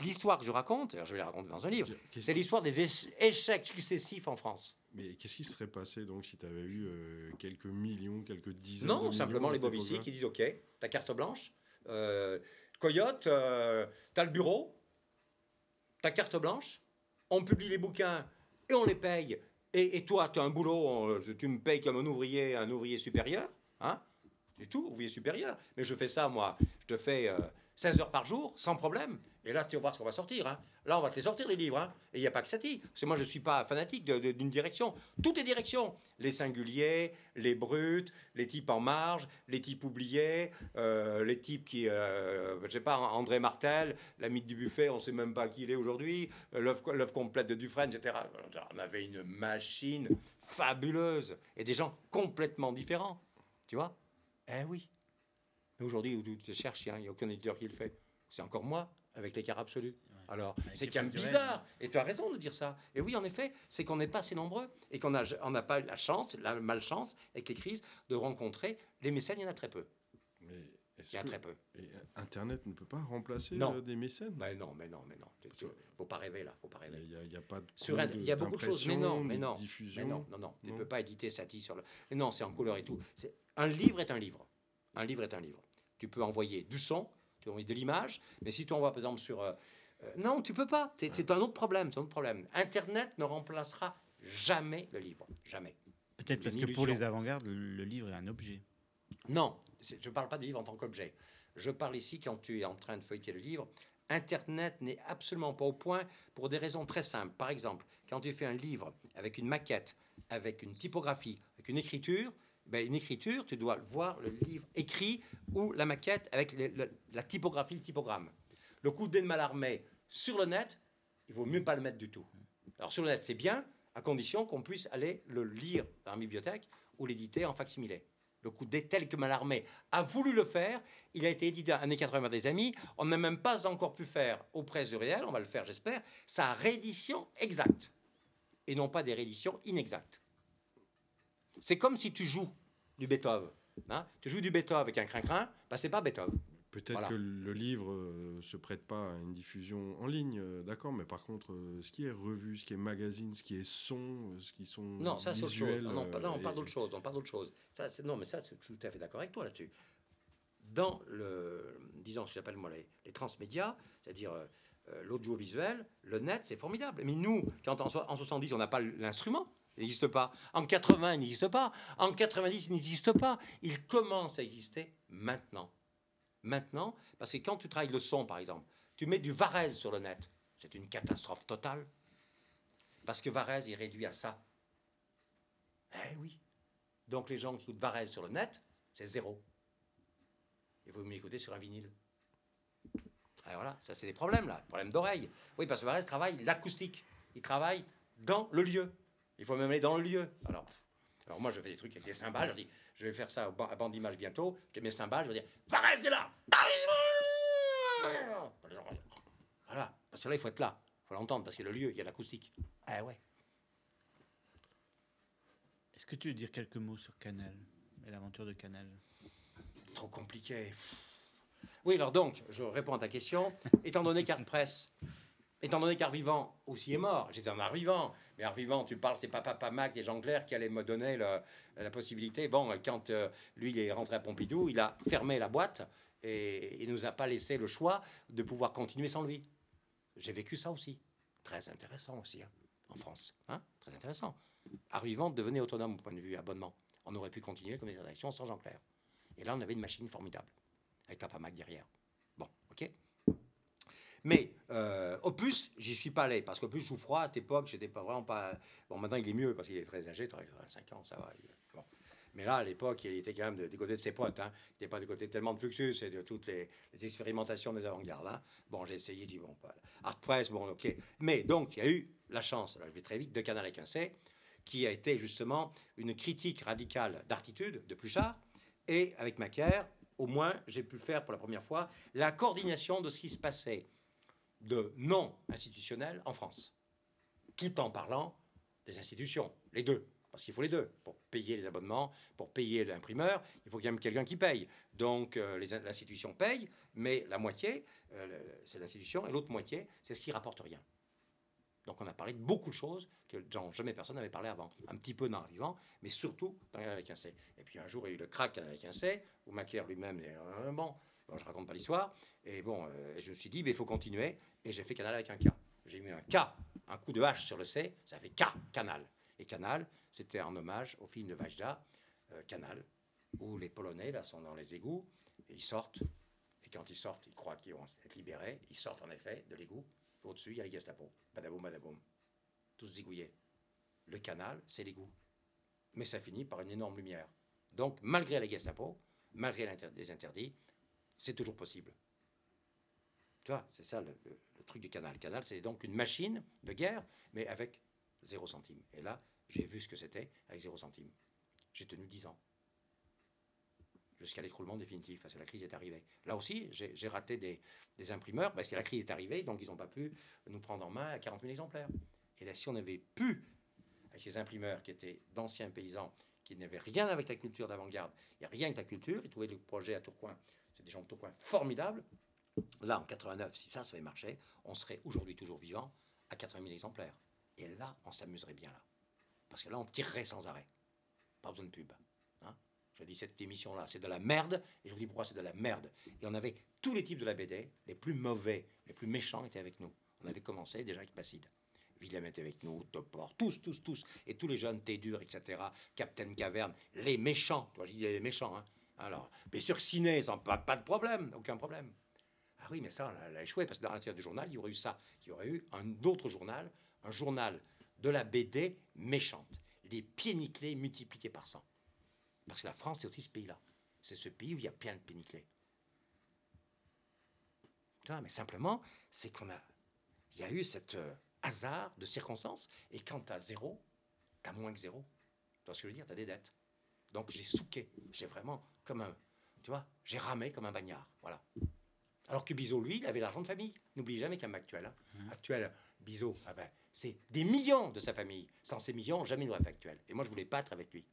l'histoire que je raconte, alors je vais la raconter dans un livre, c'est l'histoire des éche- échecs successifs en France.
Mais qu'est-ce qui se serait passé donc si tu avais eu euh, quelques millions, quelques dizaines de
Non,
millions
simplement
à
les Bovici qui disent OK, ta carte blanche, euh, Coyote, euh, t'as le bureau, ta carte blanche, on publie les bouquins et on les paye. Et, et toi, tu as un boulot, on- tu me payes comme un ouvrier, un ouvrier supérieur, hein C'est tout, ouvrier supérieur. Mais je fais ça, moi, je te fais euh, 16 heures par jour, sans problème. Et là, tu vas voir ce qu'on va sortir. hein. Là, on va te les sortir, les livres. hein. Et il n'y a pas que Satie. Parce que moi, je ne suis pas fanatique d'une direction. Toutes les directions. Les singuliers, les brutes, les types en marge, les types oubliés, euh, les types qui, euh, je sais pas, André Martel, l'ami du buffet, on ne sait même pas qui il est aujourd'hui, euh, l'œuvre complète de Dufresne, etc. On avait une machine fabuleuse. Et des gens complètement différents. Tu vois? Eh oui. Mais aujourd'hui, où tu cherches, il n'y a aucun éditeur qui le fait. C'est encore moi, avec l'écart absolu. Alors,
Avec
c'est quand même bizarre. Et tu as raison de dire ça. Et oui, en effet, c'est qu'on n'est pas assez nombreux et qu'on n'a on n'a pas la chance, la malchance, avec les crises, de rencontrer les mécènes. Il y en a très peu.
Mais
Il y en a
que-
très peu.
et Internet ne peut pas remplacer
Non.
euh, des mécènes?
Ben non, mais non, mais non. Il
que-
faut pas rêver là, faut pas rêver.
Il n'y a, a pas de
Sur il y a beaucoup de choses, mais non, mais non,
diffusion.
Mais non, non, non, tu ne peux pas éditer Satie sur le. Mais non, c'est en couleur et tout. Un livre est un livre. Un livre est un livre. Tu peux envoyer du son, tu peux envoyer de l'image, mais si tu envoies par exemple sur euh, euh, non, tu peux pas. C'est un autre problème. C'est un autre problème. Internet ne remplacera jamais le livre, jamais.
Peut-être parce que pour les avant-gardes, le livre est un objet.
Non, je ne parle pas du livre en tant qu'objet. Je parle ici quand tu es en train de feuilleter le livre. Internet n'est absolument pas au point pour des raisons très simples. Par exemple, quand tu fais un livre avec une maquette, avec une typographie, avec une écriture, ben, une écriture, tu dois voir le livre écrit ou la maquette avec la typographie, le typogramme. Le coup de Malarmé sur le net, il vaut mieux pas le mettre du tout. Alors sur le net, c'est bien, à condition qu'on puisse aller le lire dans la bibliothèque ou l'éditer en facsimilé. Le coup de tel que Malarmé a voulu le faire, il a été édité dans les années 80 par des amis, on n'a même pas encore pu faire aux presses du réel, on va le faire j'espère, sa réédition exacte, et non pas des rééditions inexactes. C'est comme si tu joues du Beethoven. hein. Tu joues du Beethoven avec un crin-crin, ben c'est pas Beethoven.
Peut-être
Voilà.
que le livre euh, se prête pas à une diffusion en ligne, euh, d'accord, mais par contre, euh, ce qui est revue, ce qui est magazine, ce qui est son, ce qui sont
Non, ça
visuels,
Non, non, pas- non, on parle d'autre chose. On parle d'autre chose. Ça, non, mais ça, je suis tout à fait d'accord avec toi là-dessus. Dans le, disons, ce que j'appelle moi les, les transmédias, c'est-à-dire l'audiovisuel, le net, c'est formidable. Mais nous, quand en, en 70, on n'a pas l'instrument, il n'existe pas. En 80, il n'existe pas. En 90, il n'existe pas. Il commence à exister maintenant. Maintenant, parce que quand tu travailles le son, par exemple, tu mets du Varese sur le net, c'est une catastrophe totale. Parce que Varese est réduit à ça. Eh oui. Donc les gens qui écoutent Varese sur le net, c'est zéro. Vaut mieux l'écouter sur un vinyle. Et voilà, ça c'est des problèmes là, problème d'oreille. Oui, parce que Varese travaille l'acoustique. Il travaille dans le lieu. Il faut même aller dans le lieu. Alors, alors moi je fais des trucs avec des cymbales, je dis, je vais faire ça à bande d'image bientôt, j'ai mes cymbales, je vais dire, Varese est là Voilà, parce que là il faut être là, il faut l'entendre, parce que le lieu, il y a l'acoustique. Ah ouais.
Est-ce que tu veux dire quelques mots sur Canal et l'aventure de Canal?
Trop compliqué. Oui, alors donc, je réponds à ta question. Étant donné qu'Art Press, étant donné qu'Art Vivant aussi est mort, j'étais un Art Vivant, mais Art Vivant, tu parles, c'est pas Papa Mac et Jean Clair qui allaient me donner la possibilité. Bon, quand euh, lui, il est rentré à Pompidou, il a fermé la boîte et il nous a pas laissé le choix de pouvoir continuer sans lui. J'ai vécu ça aussi. Très intéressant aussi, hein, en France. Hein Très intéressant. Art Vivant devenait autonome au point de vue abonnement. On aurait pu continuer comme des rédactions sans Jean Clair. Et là, on avait une machine formidable, avec Papa Mac derrière. Bon, ok. Mais euh, Opus, j'y suis pas allé, parce qu'Opus joue froid à cette époque, j'étais pas vraiment pas. Bon, maintenant il est mieux, parce qu'il est très âgé, 35 ans, ça va. bon. Mais là, à l'époque, il était quand même du côté de ses potes. Hein. Il n'était pas du côté tellement de Fluxus et de toutes les, expérimentations des avant-gardes. hein. Bon, j'ai essayé, j'ai dit, bon, pas- Art Press, bon, ok. Mais donc, il y a eu la chance, là je vais très vite, de Canal un C, qui a été justement une critique radicale d'Artitude, de Pluchart, et avec Macaire, au moins, j'ai pu faire pour la première fois la coordination de ce qui se passait de non institutionnel en France, tout en parlant des institutions, les deux. Parce qu'il faut les deux. Pour payer les abonnements, pour payer l'imprimeur, il faut y ait quelqu'un qui paye. Donc euh, l'institution paye, mais la moitié, euh, c'est l'institution, et l'autre moitié, c'est ce qui rapporte rien. Donc on a parlé de beaucoup de choses que jamais personne n'avait parlé avant. Un petit peu dans vivant, mais surtout dans avec un C. Et puis un jour, il y a eu le crack avec un C, où Macaire lui-même, euh, bon, bon, je raconte pas l'histoire. Et bon, euh, je me suis dit, il faut continuer. Et j'ai fait Canal avec un K. J'ai mis un K, un coup de hache sur le C, ça fait K, Canal. Et Canal, c'était en hommage au film de Vajda, euh, Canal, où les Polonais, là, sont dans les égouts, et ils sortent. Et quand ils sortent, ils croient qu'ils vont être libérés. Ils sortent en effet de l'égout. Au-dessus, il y a les Gestapo. Badaboum, badaboum. Tous zigouillés. Le canal, c'est l'égout. Mais ça finit par une énorme lumière. Donc, malgré la Gestapo, malgré les interdits, c'est toujours possible. Tu vois, c'est ça le, truc du canal. Le canal, c'est donc une machine de guerre, mais avec zéro centime. Et là, j'ai vu ce que c'était avec zéro centime. J'ai tenu 10 ans. Jusqu'à l'écroulement définitif, parce que la crise est arrivée. Là aussi, j'ai raté des, imprimeurs, parce que la crise est arrivée, donc ils n'ont pas pu nous prendre en main à 40 000 exemplaires. Et là, si on avait pu, avec ces imprimeurs qui étaient d'anciens paysans, qui n'avaient rien avec la culture d'avant-garde, il n'y a rien avec la culture, ils trouvaient le projet à Tourcoing, c'est des gens de Tourcoing formidables. Là, en 89, si ça, ça avait marché, on serait aujourd'hui toujours vivant à 80 000 exemplaires. Et là, on s'amuserait bien là. Parce que là, on tirerait sans arrêt. Pas besoin de pub. hein. Je dis, cette émission-là, c'est de la merde. Et je vous dis pourquoi c'est de la merde. Et on avait tous les types de la BD, les plus mauvais, les plus méchants étaient avec nous. On avait commencé déjà avec Bacide. Willem était avec nous, Topor, tous, tous, tous. Et tous les jeunes, Tédur, etc., Captain Caverne, les méchants. Toi, je dis les méchants. Hein. Alors, bien sûr, Ciné, sans pas de problème, aucun problème. Ah oui, mais ça, on a, on a échoué, parce que dans l'intérieur du journal, il y aurait eu ça. Il y aurait eu un autre journal, un journal de la BD méchante. Les pieds multipliés par 100. Parce que la France, c'est aussi ce pays-là. C'est ce pays où il y a plein de pieds nickelés. Mais simplement, c'est qu'on a... Il y a eu cet euh, hasard de circonstances, et quand tu as zéro, tu as moins que zéro. Tu vois ce que je veux dire? Tu as des dettes. Donc j'ai souqué. J'ai vraiment, comme un... Tu vois, j'ai ramé comme un bagnard. Voilà. Alors que Bizot, lui, il avait l'argent de famille. N'oublie jamais qu'un actuel. hein. Actuel, Bizot, ah ben, c'est des millions de sa famille. Sans ces millions, jamais il n'aurait fait actuel. Et moi, je voulais pas être avec lui.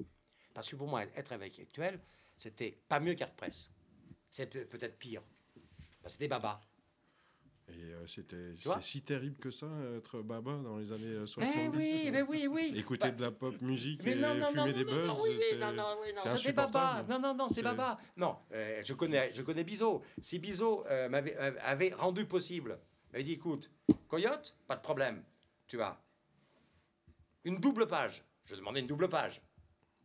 Parce que pour moi, être avec actuel, c'était pas mieux qu'Art Press. C'est peut- peut-être pire. C'était baba.
Et euh, c'était c'est si terrible que ça, être baba dans les années euh, 70.
Eh oui, mais oui, oui.
Écouter
Bah,
de la pop musique
mais
et
non, non,
fumer
non,
des buzz,
non, oui, non, non, oui, non, c'était Baba. Non, non, non, c'était
C'est-
Baba. Non, euh, je connais, je connais Bizot. Si Bizot euh, m'avait euh, avait rendu possible, m'avait dit, écoute, Coyote, pas de problème, tu as une double page. Je demandais une double page,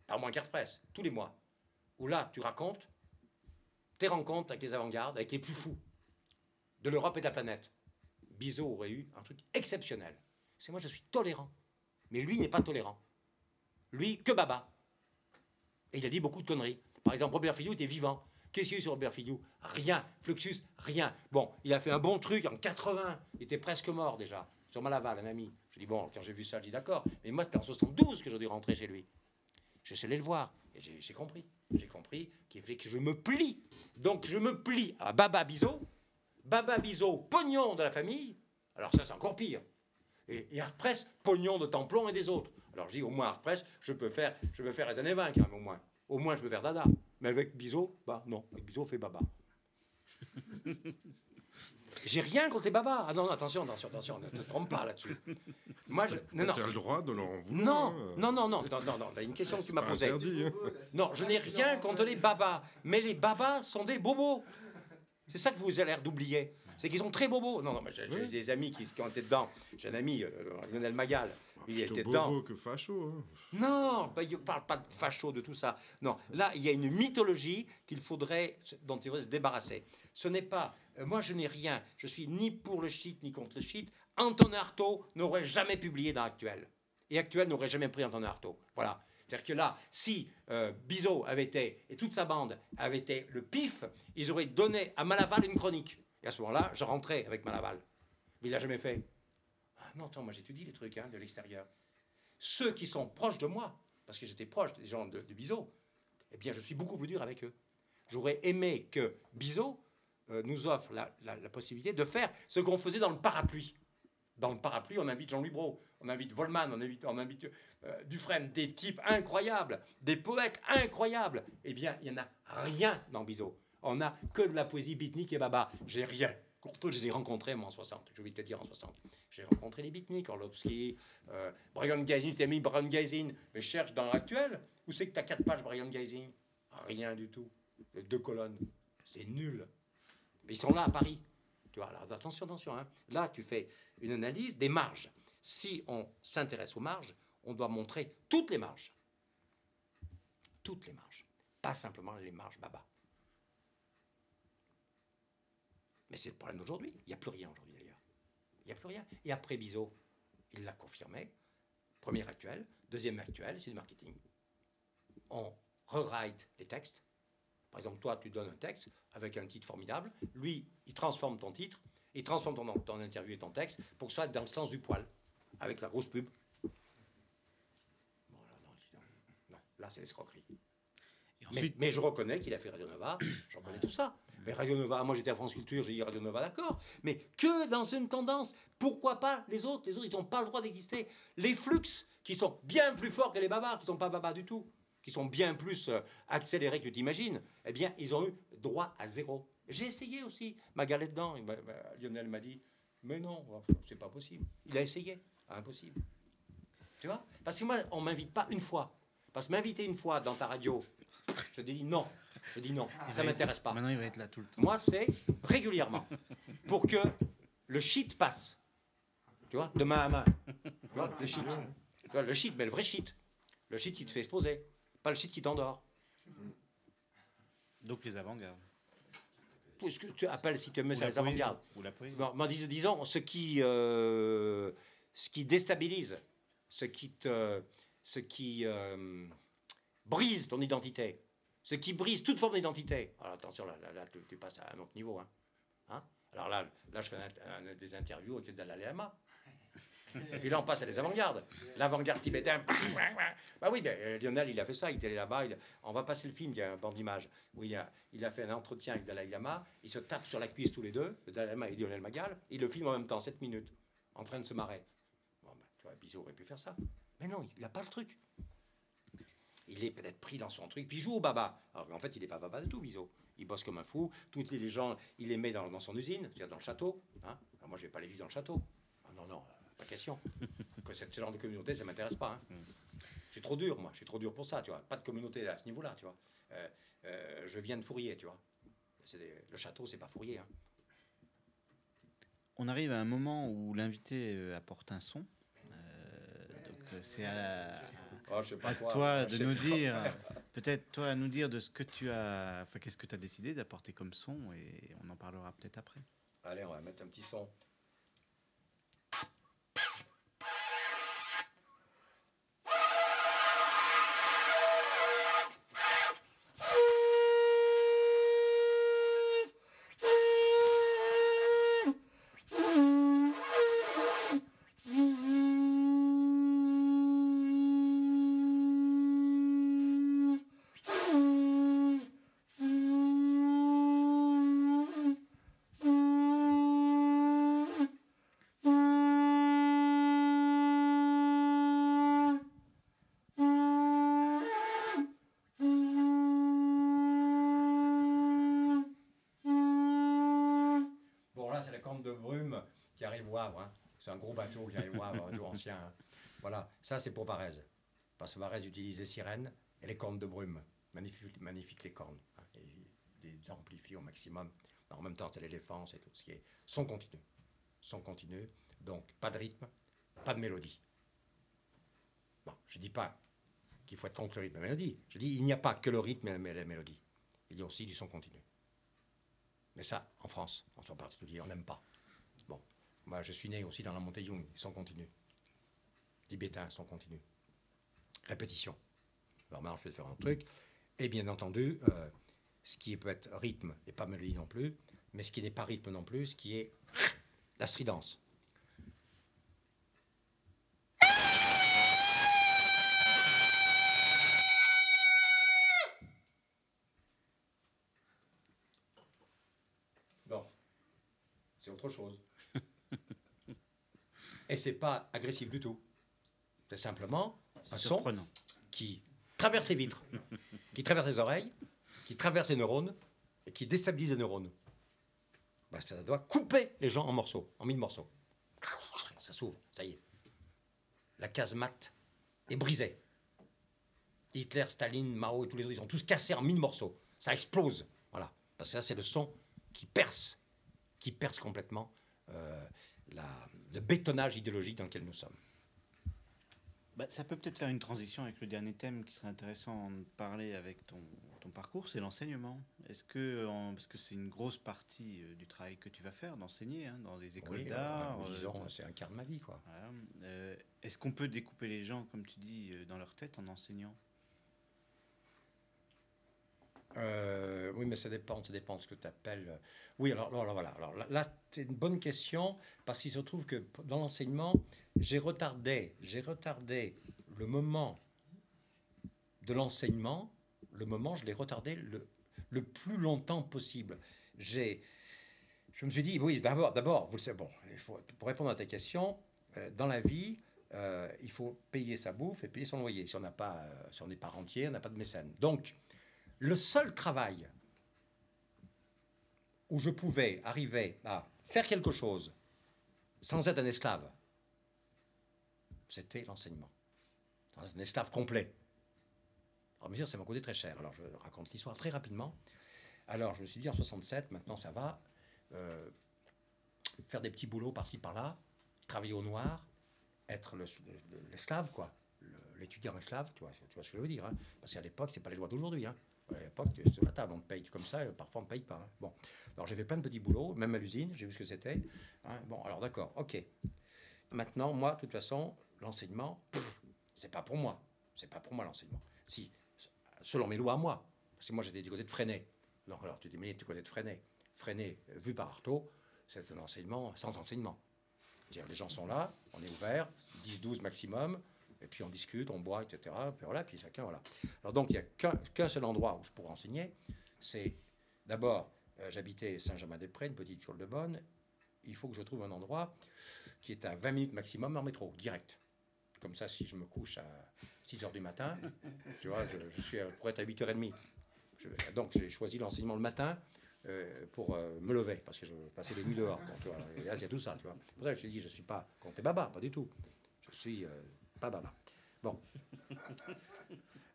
pas moins carte presse, tous les mois, où là, tu racontes tes rencontres avec les avant-gardes, avec les plus fous de l'Europe et de la planète. Bizot aurait eu un truc exceptionnel. C'est moi, je suis tolérant. Mais lui n'est pas tolérant. Lui, que Baba. Et il a dit beaucoup de conneries. Par exemple, Robert Fillou était vivant. Qu'est-ce qu'il y a eu sur Robert Fillou? Rien. Fluxus, rien. Bon, il a fait un bon truc en 80. Il était presque mort déjà. Sur Malaval, un ami. Je dis, bon, quand j'ai vu ça, je dis d'accord. Mais moi, c'était en 72 que j'ai dû rentrer chez lui. Je suis allé le voir. Et j'ai j'ai compris. J'ai compris qu'il fallait que je me plie. Donc, je me plie à Baba Bizot. Baba Bizot, pognon de la famille. Alors, ça, c'est encore pire. Et, et Art Press, pognon de Templon et des autres. Alors je dis, au moins Art Press, je peux faire, je peux faire les années 20 quand même, au moins. Au moins, je peux faire Dada. Mais avec Bizot, bah non. Avec Bizot, on fait Baba. J'ai rien contre les babas. Ah non, non, attention, attention, attention, ne te trompe pas là-dessus. Moi, je... non, non.
Tu as le droit de leur en vouloir.
Non, non, non, non, non, non, non, là, une question que tu m'as posée.
interdit, hein.
Non, je n'ai rien contre les babas, mais les babas sont des bobos. C'est ça que vous avez l'air d'oublier. C'est qu'ils sont très bobos. Non, non, mais j'ai
Oui.
des amis qui, qui ont été dedans. J'ai un ami, euh, Lionel Magal, il
Plutôt
était
bobo
dedans.
que facho. hein.
Non, bah, il ne parle pas de facho, de tout ça. Non, là, il y a une mythologie qu'il faudrait, dont il faudrait se débarrasser. Ce n'est pas, euh, moi je n'ai rien, je suis ni pour le shit ni contre le shit. Anton Artaud n'aurait jamais publié dans Actuel. Et Actuel n'aurait jamais pris Anton Artaud. Voilà. C'est-à-dire que là, si euh, Bizot avait été, et toute sa bande avait été le pif, ils auraient donné à Malaval une chronique. Et à ce moment-là, je rentrais avec Malaval. Mais il l'a jamais fait. Ah non, attends, moi j'étudie les trucs hein, de l'extérieur ceux qui sont proches de moi, parce que j'étais proche des gens de, Bizot, eh bien, je suis beaucoup plus dur avec eux. J'aurais aimé que Bizot euh, nous offre la possibilité de faire ce qu'on faisait dans le parapluie. Dans le parapluie, on invite Jean-Louis Brault, on invite Volman, on invite, on invite euh, Dufresne, des types incroyables, des poètes incroyables. Eh bien, il n'y en a rien dans Bizot. On n'a que de la poésie beatnik et baba. J'ai rien. Courtois, je les ai rencontrés, moi, en 60. Je vais te dire en 60. J'ai rencontré les beatniks, Orlovski, euh, Brian. Tu as mis Brian Gazin. Mais cherche dans l'actuel. Où c'est que tu as quatre pages, Brian Gazin? Rien du tout. Deux colonnes. C'est nul. Mais ils sont là à Paris. Tu vois, alors attention, attention. hein. Là, tu fais une analyse des marges. Si on s'intéresse aux marges, on doit montrer toutes les marges. Toutes les marges. Pas simplement les marges baba. Mais c'est le problème d'aujourd'hui. Il n'y a plus rien aujourd'hui d'ailleurs. Il n'y a plus rien. Et après Bizot, il l'a confirmé. Premier actuel. Deuxième actuel, c'est du marketing. On rewrite les textes. Par exemple, toi, tu donnes un texte avec un titre formidable. Lui, il transforme ton titre, il transforme ton, ton interview et ton texte pour que ce soit dans le sens du poil, avec la grosse pub. Bon, là, non, là, c'est l'escroquerie. Mais je reconnais qu'il a fait Radio Nova, je reconnais tout ça. Mais Radio Nova, moi j'étais à France Culture, j'ai dit Radio Nova, d'accord. Mais que dans une tendance, pourquoi pas les autres? Les autres, ils n'ont pas le droit d'exister. Les flux, qui sont bien plus forts que les babards, qui ne sont pas babards du tout, qui sont bien plus euh, accélérés que tu t'imagines, eh bien, ils ont eu droit à zéro. J'ai essayé aussi, ma galette dedans. Lionel m'a dit, mais non, c'est pas possible. Il a essayé, impossible. Tu vois? Parce que moi, on m'invite pas une fois. Parce que m'inviter une fois dans ta radio, je dis non. Je dis non,
il
ça m'intéresse pas.
Maintenant, il va être là tout le temps.
Moi, c'est régulièrement. Pour que le shit passe. Tu vois, de main à main. Tu vois, le shit. Tu vois, le shit, mais le vrai shit. Le shit qui te fait exploser. Pas le shit qui t'endort.
Donc les avant-gardes.
Ce que tu appelles, si tu
Ou
ça les avant-gardes.
Ou la poésie.
Bon, dis- disons, ce qui, euh, ce qui déstabilise, ce qui, te, ce qui euh, brise ton identité, ce qui brise toute forme d'identité. Alors attention, là, là, là, tu, tu passes à un autre niveau. Hein. Hein? Alors là, là, je fais un- un- des interviews avec Dalai Lama. Et puis là, on passe à des avant-gardes. L'avant-garde tibétain. Bah oui, ben, euh, Lionel, il a fait ça. Il était allé là-bas. On va passer le film, il y a un banc d'images, où il a, fait un entretien avec Dalai Lama. Ils se tapent sur la cuisse tous les deux, le Dalai Lama et Lionel Magal. Il le filme en même temps, 7 minutes, en train de se marrer. Bon, ben, tu vois, Bizot aurait pu faire ça. Mais non, il n'a pas le truc. Il est peut-être pris dans son truc, puis il joue au baba. Alors qu'en fait, il n'est pas baba du tout, Bizot. Il bosse comme un fou. Tous les gens, il les met dans, son usine, c'est-à-dire dans le château. Hein. Moi, je vais pas les vivre dans le château. Ah non, non, pas question. que ce genre de communauté, ça m'intéresse pas. hein. Je suis trop dur, moi. Je suis trop dur pour ça, tu vois. Pas de communauté à ce niveau-là, tu vois. Euh, euh, je viens de Fourier, tu vois. C'est des- Le château, c'est pas Fourier. hein.
On arrive à un moment où l'invité euh, apporte un son. Euh, donc c'est à,
Oh, je sais pas
à
quoi.
toi de nous dire, peut-être toi à nous dire de ce que tu as, enfin qu'est-ce que tu as décidé d'apporter comme son et on en parlera peut-être après.
Allez, on va mettre un petit son. Voilà, ça, c'est pour Varese. Parce que Varese utilise les sirènes et les cornes de brume. Magnifique, magnifique les cornes. hein. Et il les amplifie au maximum. En même temps, c'est l'éléphant, c'est tout ce qui est son continu. Son continu. Donc, pas de rythme, pas de mélodie. Bon, je dis pas qu'il faut être contre le rythme et la mélodie. Je dis il n'y a pas que le rythme et la mélodie. Il y a aussi du son continu. Mais ça, en France, en particulier, on n'aime pas. Bon, moi, je suis né aussi dans la montée Young, son continu. Tibétain, son continu. Répétition. Alors maintenant, je vais faire un truc. Et bien entendu, euh, ce qui peut être rythme et pas mélodie non plus, mais ce qui n'est pas rythme non plus, ce qui est la stridence. autre chose. Et c'est pas agressif du tout. C'est simplement un son qui traverse les vitres, qui traverse les oreilles, qui traverse les neurones et qui déstabilise les neurones. Bah, ça doit couper les gens en morceaux, en mille morceaux. Ça s'ouvre, ça y est. La casemate est brisée. Hitler, Staline, Mao et tous les autres, ils ont tous cassé en mille morceaux. Ça explose. Voilà. Parce que là, c'est le son qui perce, qui perce complètement euh, la- le bétonnage idéologique dans lequel nous sommes.
Bah, ça peut peut-être faire une transition avec le dernier thème qui serait intéressant de parler avec ton, ton parcours, c'est l'enseignement. Est-ce que, en- parce que c'est une grosse partie euh, du travail que tu vas faire, d'enseigner hein, dans des écoles
Oui,
d'art.
euh,
euh,
c'est un quart de ma vie, quoi.
voilà. Euh, Est-ce qu'on peut découper les gens, comme tu dis, euh, dans leur tête en enseignant?
Euh, oui, mais ça dépend, ça dépend de ce que tu appelles. Oui, alors, alors, voilà. Alors là, c'est une bonne question parce qu'il se trouve que dans l'enseignement, j'ai retardé, j'ai retardé le moment de l'enseignement, le moment, je l'ai retardé le, plus longtemps possible. J'ai, je me suis dit, oui, d'abord, d'abord, vous le savez, bon, pour répondre à ta question, euh, dans la vie, euh, il faut payer sa bouffe et payer son loyer. Si on n'a pas, euh, si on n'est pas rentier, on n'a pas de mécène. Donc, le seul travail où je pouvais arriver à faire quelque chose sans être un esclave, c'était l'enseignement. Un esclave complet. Bien sûr, ça m'a coûté très cher. Alors, je raconte l'histoire très rapidement. Alors, je me suis dit, en 67, maintenant ça va, euh, faire des petits boulots par-ci, par-là, travailler au noir, être le- le- l'esclave, quoi. L'étudiant esclave, tu vois, tu vois ce que je veux dire. hein. Parce qu'à l'époque, c'est pas les lois d'aujourd'hui. Hein. À l'époque, sur la table, on paye comme ça, parfois on ne paye pas. hein. Bon, alors j'ai fait plein de petits boulots, même à l'usine, j'ai vu ce que c'était. hein. Bon, alors d'accord, ok. Maintenant, moi, de toute façon, l'enseignement, c'est pas pour moi. C'est pas pour moi l'enseignement. Si, selon mes lois à moi. Parce que moi, j'étais du côté de Freinet. Donc, alors, tu dis, mais du côté de Freinet. Freinet, euh, vu par Artaud, c'est un enseignement sans enseignement. C'est-à-dire, les gens sont là, on est ouvert, 10, 12 maximum, et puis on discute, on boit, etc. Puis voilà, puis chacun, voilà. Alors donc, il n'y a qu'un seul endroit où je pourrais enseigner, c'est d'abord, euh, j'habitais Saint-Germain-des-Prés, une petite école de Bonne, il faut que je trouve un endroit qui est à 20 minutes maximum en métro, direct. Comme ça, si je me couche à 6 heures du matin, tu vois, je, je suis à- pour être à 8h30. Je- donc, j'ai choisi l'enseignement le matin euh, pour euh, me lever, parce que je passais des nuits dehors. Et là, il y a tout ça, tu vois. C'est pour ça que je te dis, je ne suis pas compté baba, pas du tout. Je suis pas baba. Bon.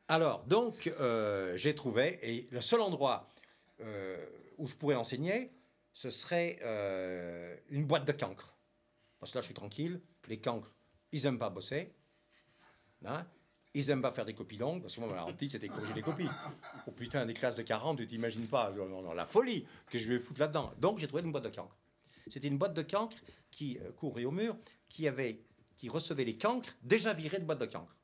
Alors, donc, euh, j'ai trouvé, et le seul endroit euh, où je pourrais enseigner, ce serait euh, une boîte de cancre. Parce que là, je suis tranquille. Les cancres, ils n'aiment pas bosser. Hein? Ils n'aiment pas faire des copies longues, parce que moi, ma hantise, c'était corriger les copies. Oh putain, des classes de 40, tu t'imagines pas la folie que je vais foutre là-dedans. Donc, j'ai trouvé une boîte de cancre. C'était une boîte de cancre qui courait au mur, qui, avait, qui recevait les cancres déjà virés de boîte de cancre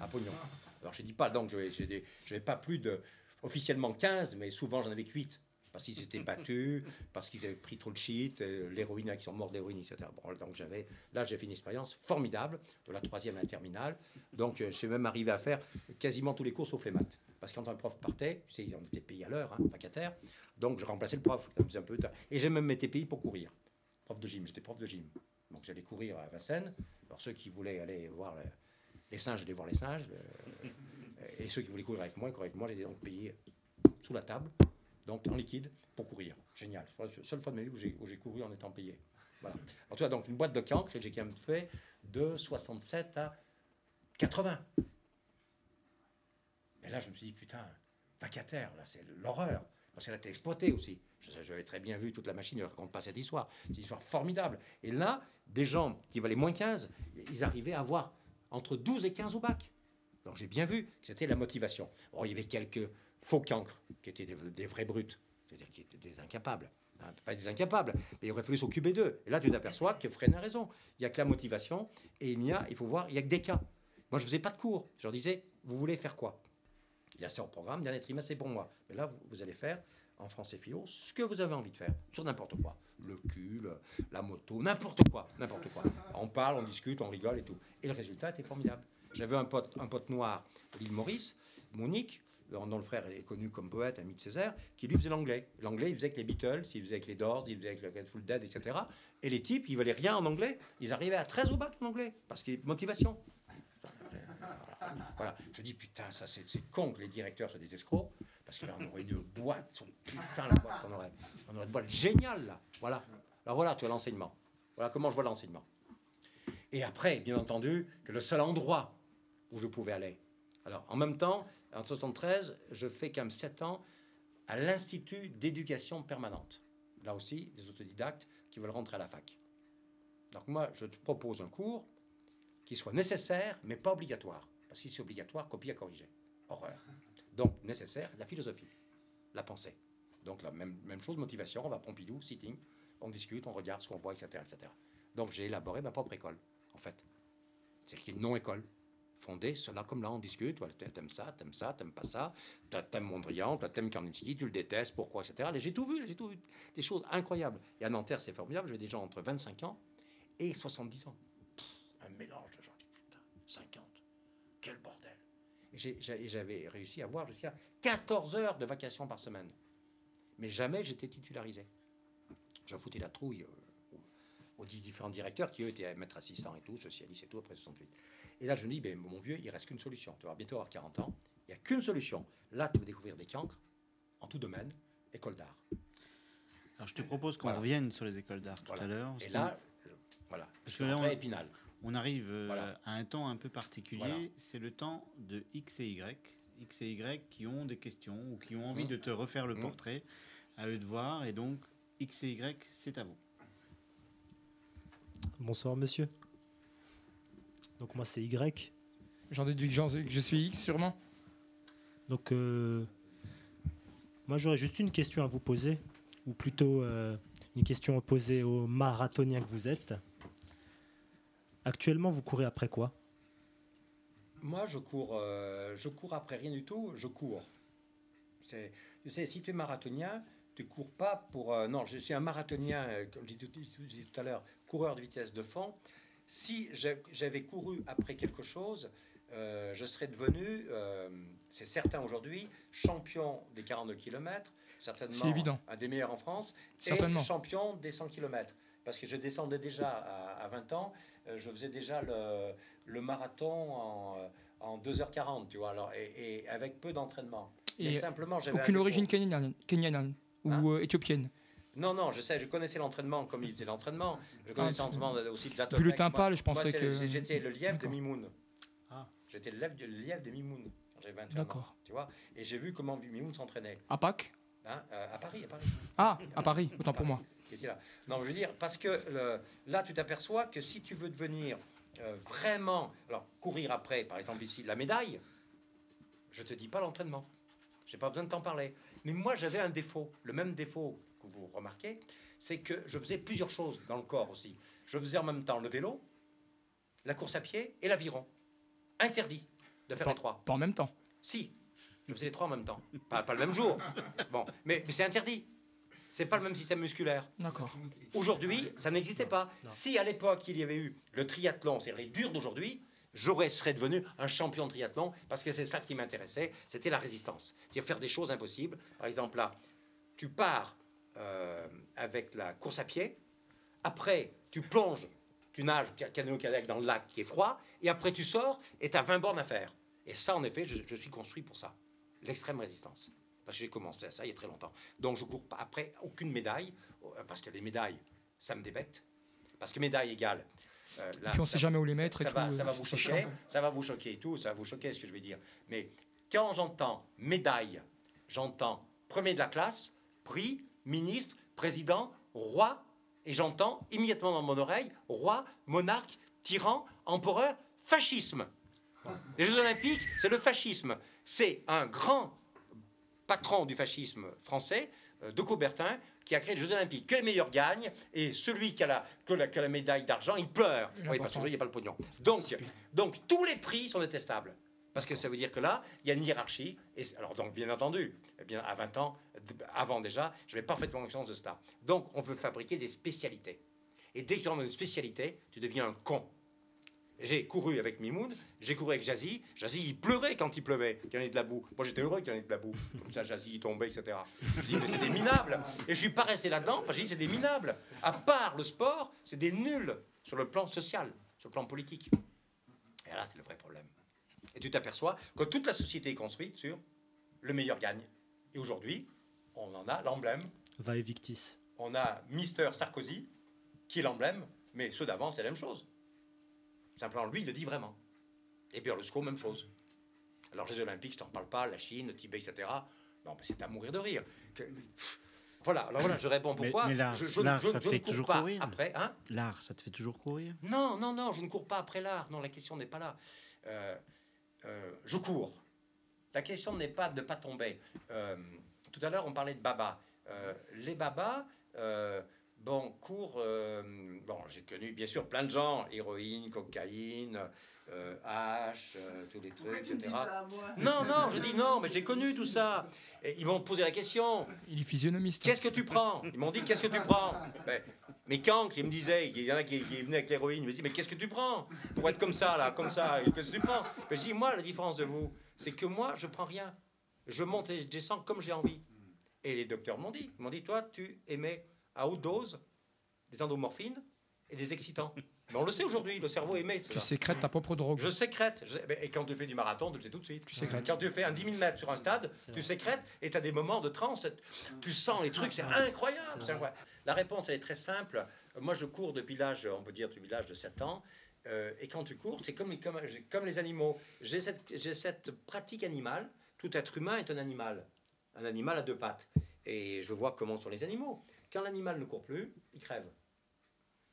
à pognon. Alors, je dis pas, donc, je n'avais pas plus de, officiellement 15, mais souvent, j'en avais que 8. Parce qu'ils s'étaient battus, parce qu'ils avaient pris trop de shit, euh, l'héroïne, qui sont morts d'héroïne, etc. Bon, donc j'avais, là, j'ai fait une expérience formidable, de la troisième à la terminale. Donc, euh, je suis même arrivé à faire quasiment tous les cours sauf les maths. Parce que quand un prof partait, tu sais, on était payé à l'heure, hein, vacataire. Donc, je remplaçais le prof. Un peu tard. Et j'ai même mes TPI pour courir. Prof de gym, j'étais prof de gym. Donc, j'allais courir à Vincennes. Alors, ceux qui voulaient aller voir le- les singes, j'allais voir les singes. et ceux qui voulaient courir avec moi, moi. J'étais donc payé sous la table, donc en liquide, pour courir. Génial. C'est la seule fois de ma vie où j'ai, j'ai couru en étant payé. Voilà. En tout cas, donc une boîte de cancre, et j'ai quand même fait de 67 à 80. Et là, je me suis dit, putain, vacataire, là, c'est l'horreur. Parce qu'elle a été exploitée aussi. J'avais très bien vu toute la machine, je ne raconte pas cette histoire. C'est une histoire formidable. Et là, des gens qui valaient moins 15, ils arrivaient à avoir entre 12 et 15 au bac. Donc j'ai bien vu que c'était la motivation. Bon, il y avait quelques faux cancres qui étaient des, des vrais brutes, c'est-à-dire qui étaient des incapables. Hein, pas des incapables, mais il aurait fallu s'occuper d'eux. Et là, tu t'aperçois que Fresne a raison. Il n'y a que la motivation et il n'y a, il faut voir, il n'y a que des cas. Moi, je ne faisais pas de cours. Je leur disais, vous voulez faire quoi? A ça au programme, dernier trimestre, c'est pour moi. Mais là, vous, allez faire, en français philo, ce que vous avez envie de faire, sur n'importe quoi. Le cul, la moto, n'importe quoi, n'importe quoi. On parle, on discute, on rigole et tout. Et le résultat était formidable. J'avais un pote, un pote noir l'île Maurice, Monique, dont dont le frère est connu comme poète, ami de Césaire, qui lui faisait l'anglais. L'anglais, il faisait avec les Beatles, il faisait avec les Doors, il faisait avec le Grateful Dead, etc. Et les types, ils valaient rien en anglais. Ils arrivaient à 13 au bac en anglais. Parce que motivation. Voilà. Je dis, putain, ça c'est con que les directeurs soient des escrocs. Parce que là, on aurait une boîte, putain la boîte qu'on aurait. On aurait une boîte géniale là. Voilà. Alors voilà, tu as l'enseignement. Voilà comment je vois l'enseignement. Et après, bien entendu, que le seul endroit où je pouvais aller. Alors, en même temps, en 73, je fais quand même 7 ans à l'Institut d'éducation permanente. Là aussi, des autodidactes qui veulent rentrer à la fac. Donc moi, je te propose un cours qui soit nécessaire, mais pas obligatoire. Parce que si c'est obligatoire, copie à corriger. Horreur. Donc, nécessaire, la philosophie, la pensée. Donc, la même, même chose, motivation, on va à Pompidou, sitting, on discute, on regarde ce qu'on voit, etc., etc. Donc, j'ai élaboré ma propre école, en fait. C'est qui est une non-école. Fondée, cela comme là, on discute. Voilà, t'aimes ça, t'aimes ça, t'aimes pas ça. T'aimes Mondrian, t'aimes Kandinsky, tu le détestes, pourquoi, etc. Et J'ai tout vu, j'ai tout vu. Des choses incroyables. Et à Nanterre, c'est formidable. J'ai des gens entre 25 ans et 70 ans. Un mélange 50. Quel bordel. J'avais réussi à voir jusqu'à 14 heures de vacations par semaine. Mais jamais j'étais titularisé. J'en foutais la trouille euh, aux, différents directeurs qui, eux, étaient maîtres assistants et tout, socialistes et tout, après 68. Et là, je me dis, ben, mon vieux, il reste qu'une solution. Tu vas bientôt avoir 40 ans. Il n'y a qu'une solution. Là, tu vas découvrir des cancres en tout domaine, école d'art.
Alors je te propose qu'on
Voilà.
revienne sur les écoles d'art tout à l'heure.
Et là, voilà.
Parce que là, on-
Épinal.
On arrive euh,
Voilà.
à un temps un peu particulier,
Voilà.
c'est le temps de X et Y. X et Y qui ont des questions ou qui ont envie
Mmh.
de te refaire le
Mmh.
portrait, à eux de voir. Et donc, X et Y, c'est à vous.
Bonsoir monsieur. Donc moi c'est Y.
J'en déduis que je suis X sûrement.
Donc euh, moi j'aurais juste une question à vous poser, ou plutôt euh, une question à poser aux marathoniens que vous êtes. Actuellement vous courez après quoi?
Moi, je cours, euh, je cours après rien du tout, je cours. C'est- Tu sais, si tu es marathonien, tu cours pas pour. euh, non, je suis un marathonien, euh, comme je disais tout, à l'heure, coureur de vitesse de fond. Si j'avais couru après quelque chose, euh, je serais devenu, euh, c'est certain aujourd'hui, champion des 42 km, certainement
C'est évident.
un des meilleurs en France,
Certainement.
et champion des 100 km. Parce que je descendais déjà à, à 20 ans, euh, je faisais déjà le, le marathon en, en 2h40, tu vois, alors, et, et avec peu d'entraînement. Mais
Et
simplement, j'avais un
aucune origine kenyane, kenyane ou
Hein
euh, éthiopienne.
Non, non, je sais, je connaissais l'entraînement comme il faisait l'entraînement. Je connaissais
Ah,
l'entraînement aussi de Zatopek.
Vu le timpal, je pensais que.
J'étais le lièvre de. Mimoun.
Ah.
J'étais le lièvre, le lièvre de Mimoun quand j'avais 21 ans.
D'accord.
Tu vois Et j'ai vu comment Mimoun s'entraînait.
À Pâques
Hein, euh, à Paris, à Paris.
Ah, à Paris, autant pour moi.
Qui était là. Non, je veux dire, parce que le- là, tu t'aperçois que si tu veux devenir euh, vraiment. Alors, courir après, par exemple, ici, la médaille, je te dis pas l'entraînement. J'ai pas besoin de t'en parler. Mais moi, j'avais un défaut, le même défaut que vous remarquez, c'est que je faisais plusieurs choses dans le corps aussi. Je faisais en même temps le vélo, la course à pied et l'aviron. Interdit de faire les trois.
Pas en même temps.
Si, je faisais les trois en même temps. Pas, pas le même jour. Bon, mais, mais c'est interdit. C'est pas le même système musculaire.
D'accord.
Aujourd'hui, ça n'existait pas. Si à l'époque il y avait eu le triathlon, c'est-à-dire les durs d'aujourd'hui, j'aurais serais devenu un champion de triathlon parce que c'est ça qui m'intéressait, c'était la résistance, c'est-à-dire faire des choses impossibles. Par exemple là, tu pars euh, avec la course à pied, après tu plonges, tu nages ca- canoë-kayak dans le lac qui est froid, et après tu sors et tu as 20 bornes à faire. Et ça, en effet, je, je suis construit pour ça, l'extrême résistance. Que j'ai commencé à ça il y a très longtemps. Donc je cours pas après aucune médaille, euh, parce que les médailles, ça me débecte. Parce que médaille égale. euh, là,
Puis on
ça-
sait jamais où les
ça-
mettre et
Ça, va,
tout,
ça
euh,
va vous
ça
choquer, ça va vous choquer et tout, ça va vous choquer ce que je vais dire. Mais quand j'entends médaille, j'entends premier de la classe, prix, ministre, président, roi, et j'entends immédiatement dans mon oreille roi, monarque, tyran, empereur, fascisme. Les Jeux Olympiques, c'est le fascisme. C'est un grand patron du fascisme français, euh, de Coubertin, qui a créé les Jeux Olympiques. Que les meilleurs gagnent, et celui qui a la, que la, que la médaille d'argent, il pleure. Oui, parce n'y a pas le pognon. Donc, donc, tous les prix sont détestables. Parce que ça veut dire que là, il y a une hiérarchie. Et alors, donc, bien entendu, eh bien, à 20 ans, avant déjà, j'avais parfaitement conscience de cela. Donc, on veut fabriquer des spécialités. Et dès que tu rentres dans une spécialité, tu deviens un con. J'ai couru avec Mimoun, j'ai couru avec Jazzy. Jazzy, il pleurait quand il pleuvait, qu'il y en ait de la boue. Moi, j'étais heureux qu'il y en ait de la boue. Comme ça, Jazzy, il tombait, etc. Je dis, mais c'est des minables. Et je suis pas resté là-dedans, parce que je dis, c'est des minables. À part le sport, c'est des nuls sur le plan social, sur le plan politique. Et là, c'est le vrai problème. Et tu t'aperçois que toute la société est construite sur le meilleur gagne. Et aujourd'hui, on en a l'emblème.
Va et victis.
On a Mister Sarkozy, qui est l'emblème, mais ceux d'avant, c'est la même chose. Simplement, lui, il le dit vraiment. Et Berlusconi, même chose. Alors, les Olympiques, je t'en parle pas, la Chine, le Tibet, etc. Non, mais c'est à mourir de rire. Que- Voilà, alors voilà, je réponds
Mais-
pourquoi.
mais l'art-
je, je-
l'art,
je-
ça te fait toujours
pas
courir.
après, hein
L'art, ça te fait toujours courir?
Non, non, non, je ne cours pas après l'art. Non, la question n'est pas là. Euh, euh, je cours. La question n'est pas de ne pas tomber. Euh, tout à l'heure, on parlait de baba. Les babas, bon, courent. euh, bon, j'ai connu bien sûr plein de gens héroïne, cocaïne, euh, hache, euh, tous les trucs, etc. Non, non, je dis non, mais j'ai connu tout ça. Et ils m'ont posé la question
Il est physionomiste.
Qu'est-ce que tu prends? Ils m'ont dit qu'est-ce que tu prends? Ben, Mais Cancre, il me disait, il y en a qui, qui venaient avec l'héroïne, il me dit mais qu'est-ce que tu prends? Pour être comme ça, là, comme ça, qu'est-ce que tu prends? Ben, Je dis moi, la différence de vous, c'est que moi, je prends rien. Je monte et je descends comme j'ai envie. Et les docteurs m'ont dit, ils m'ont dit, toi, tu émets à haute dose des endomorphines et des excitants. Mais on le sait aujourd'hui, le cerveau émet.
Tu sécrètes ta propre drogue.
Je sécrète. Je- Et quand tu fais du marathon, tu le sais tout de suite.
Tu sécrètes.
Quand tu fais un 10 000 mètres sur un stade, tu sécrètes et tu as des moments de transe. Tu sens les trucs, c'est incroyable. La réponse, elle est très simple. Moi, je cours depuis l'âge, on peut dire depuis l'âge de 7 ans. Euh, et quand tu cours, c'est comme, comme, comme les animaux. J'ai cette, j'ai cette pratique animale. Tout être humain est un animal. Un animal à deux pattes. Et je vois comment sont les animaux. Quand l'animal ne court plus, il crève.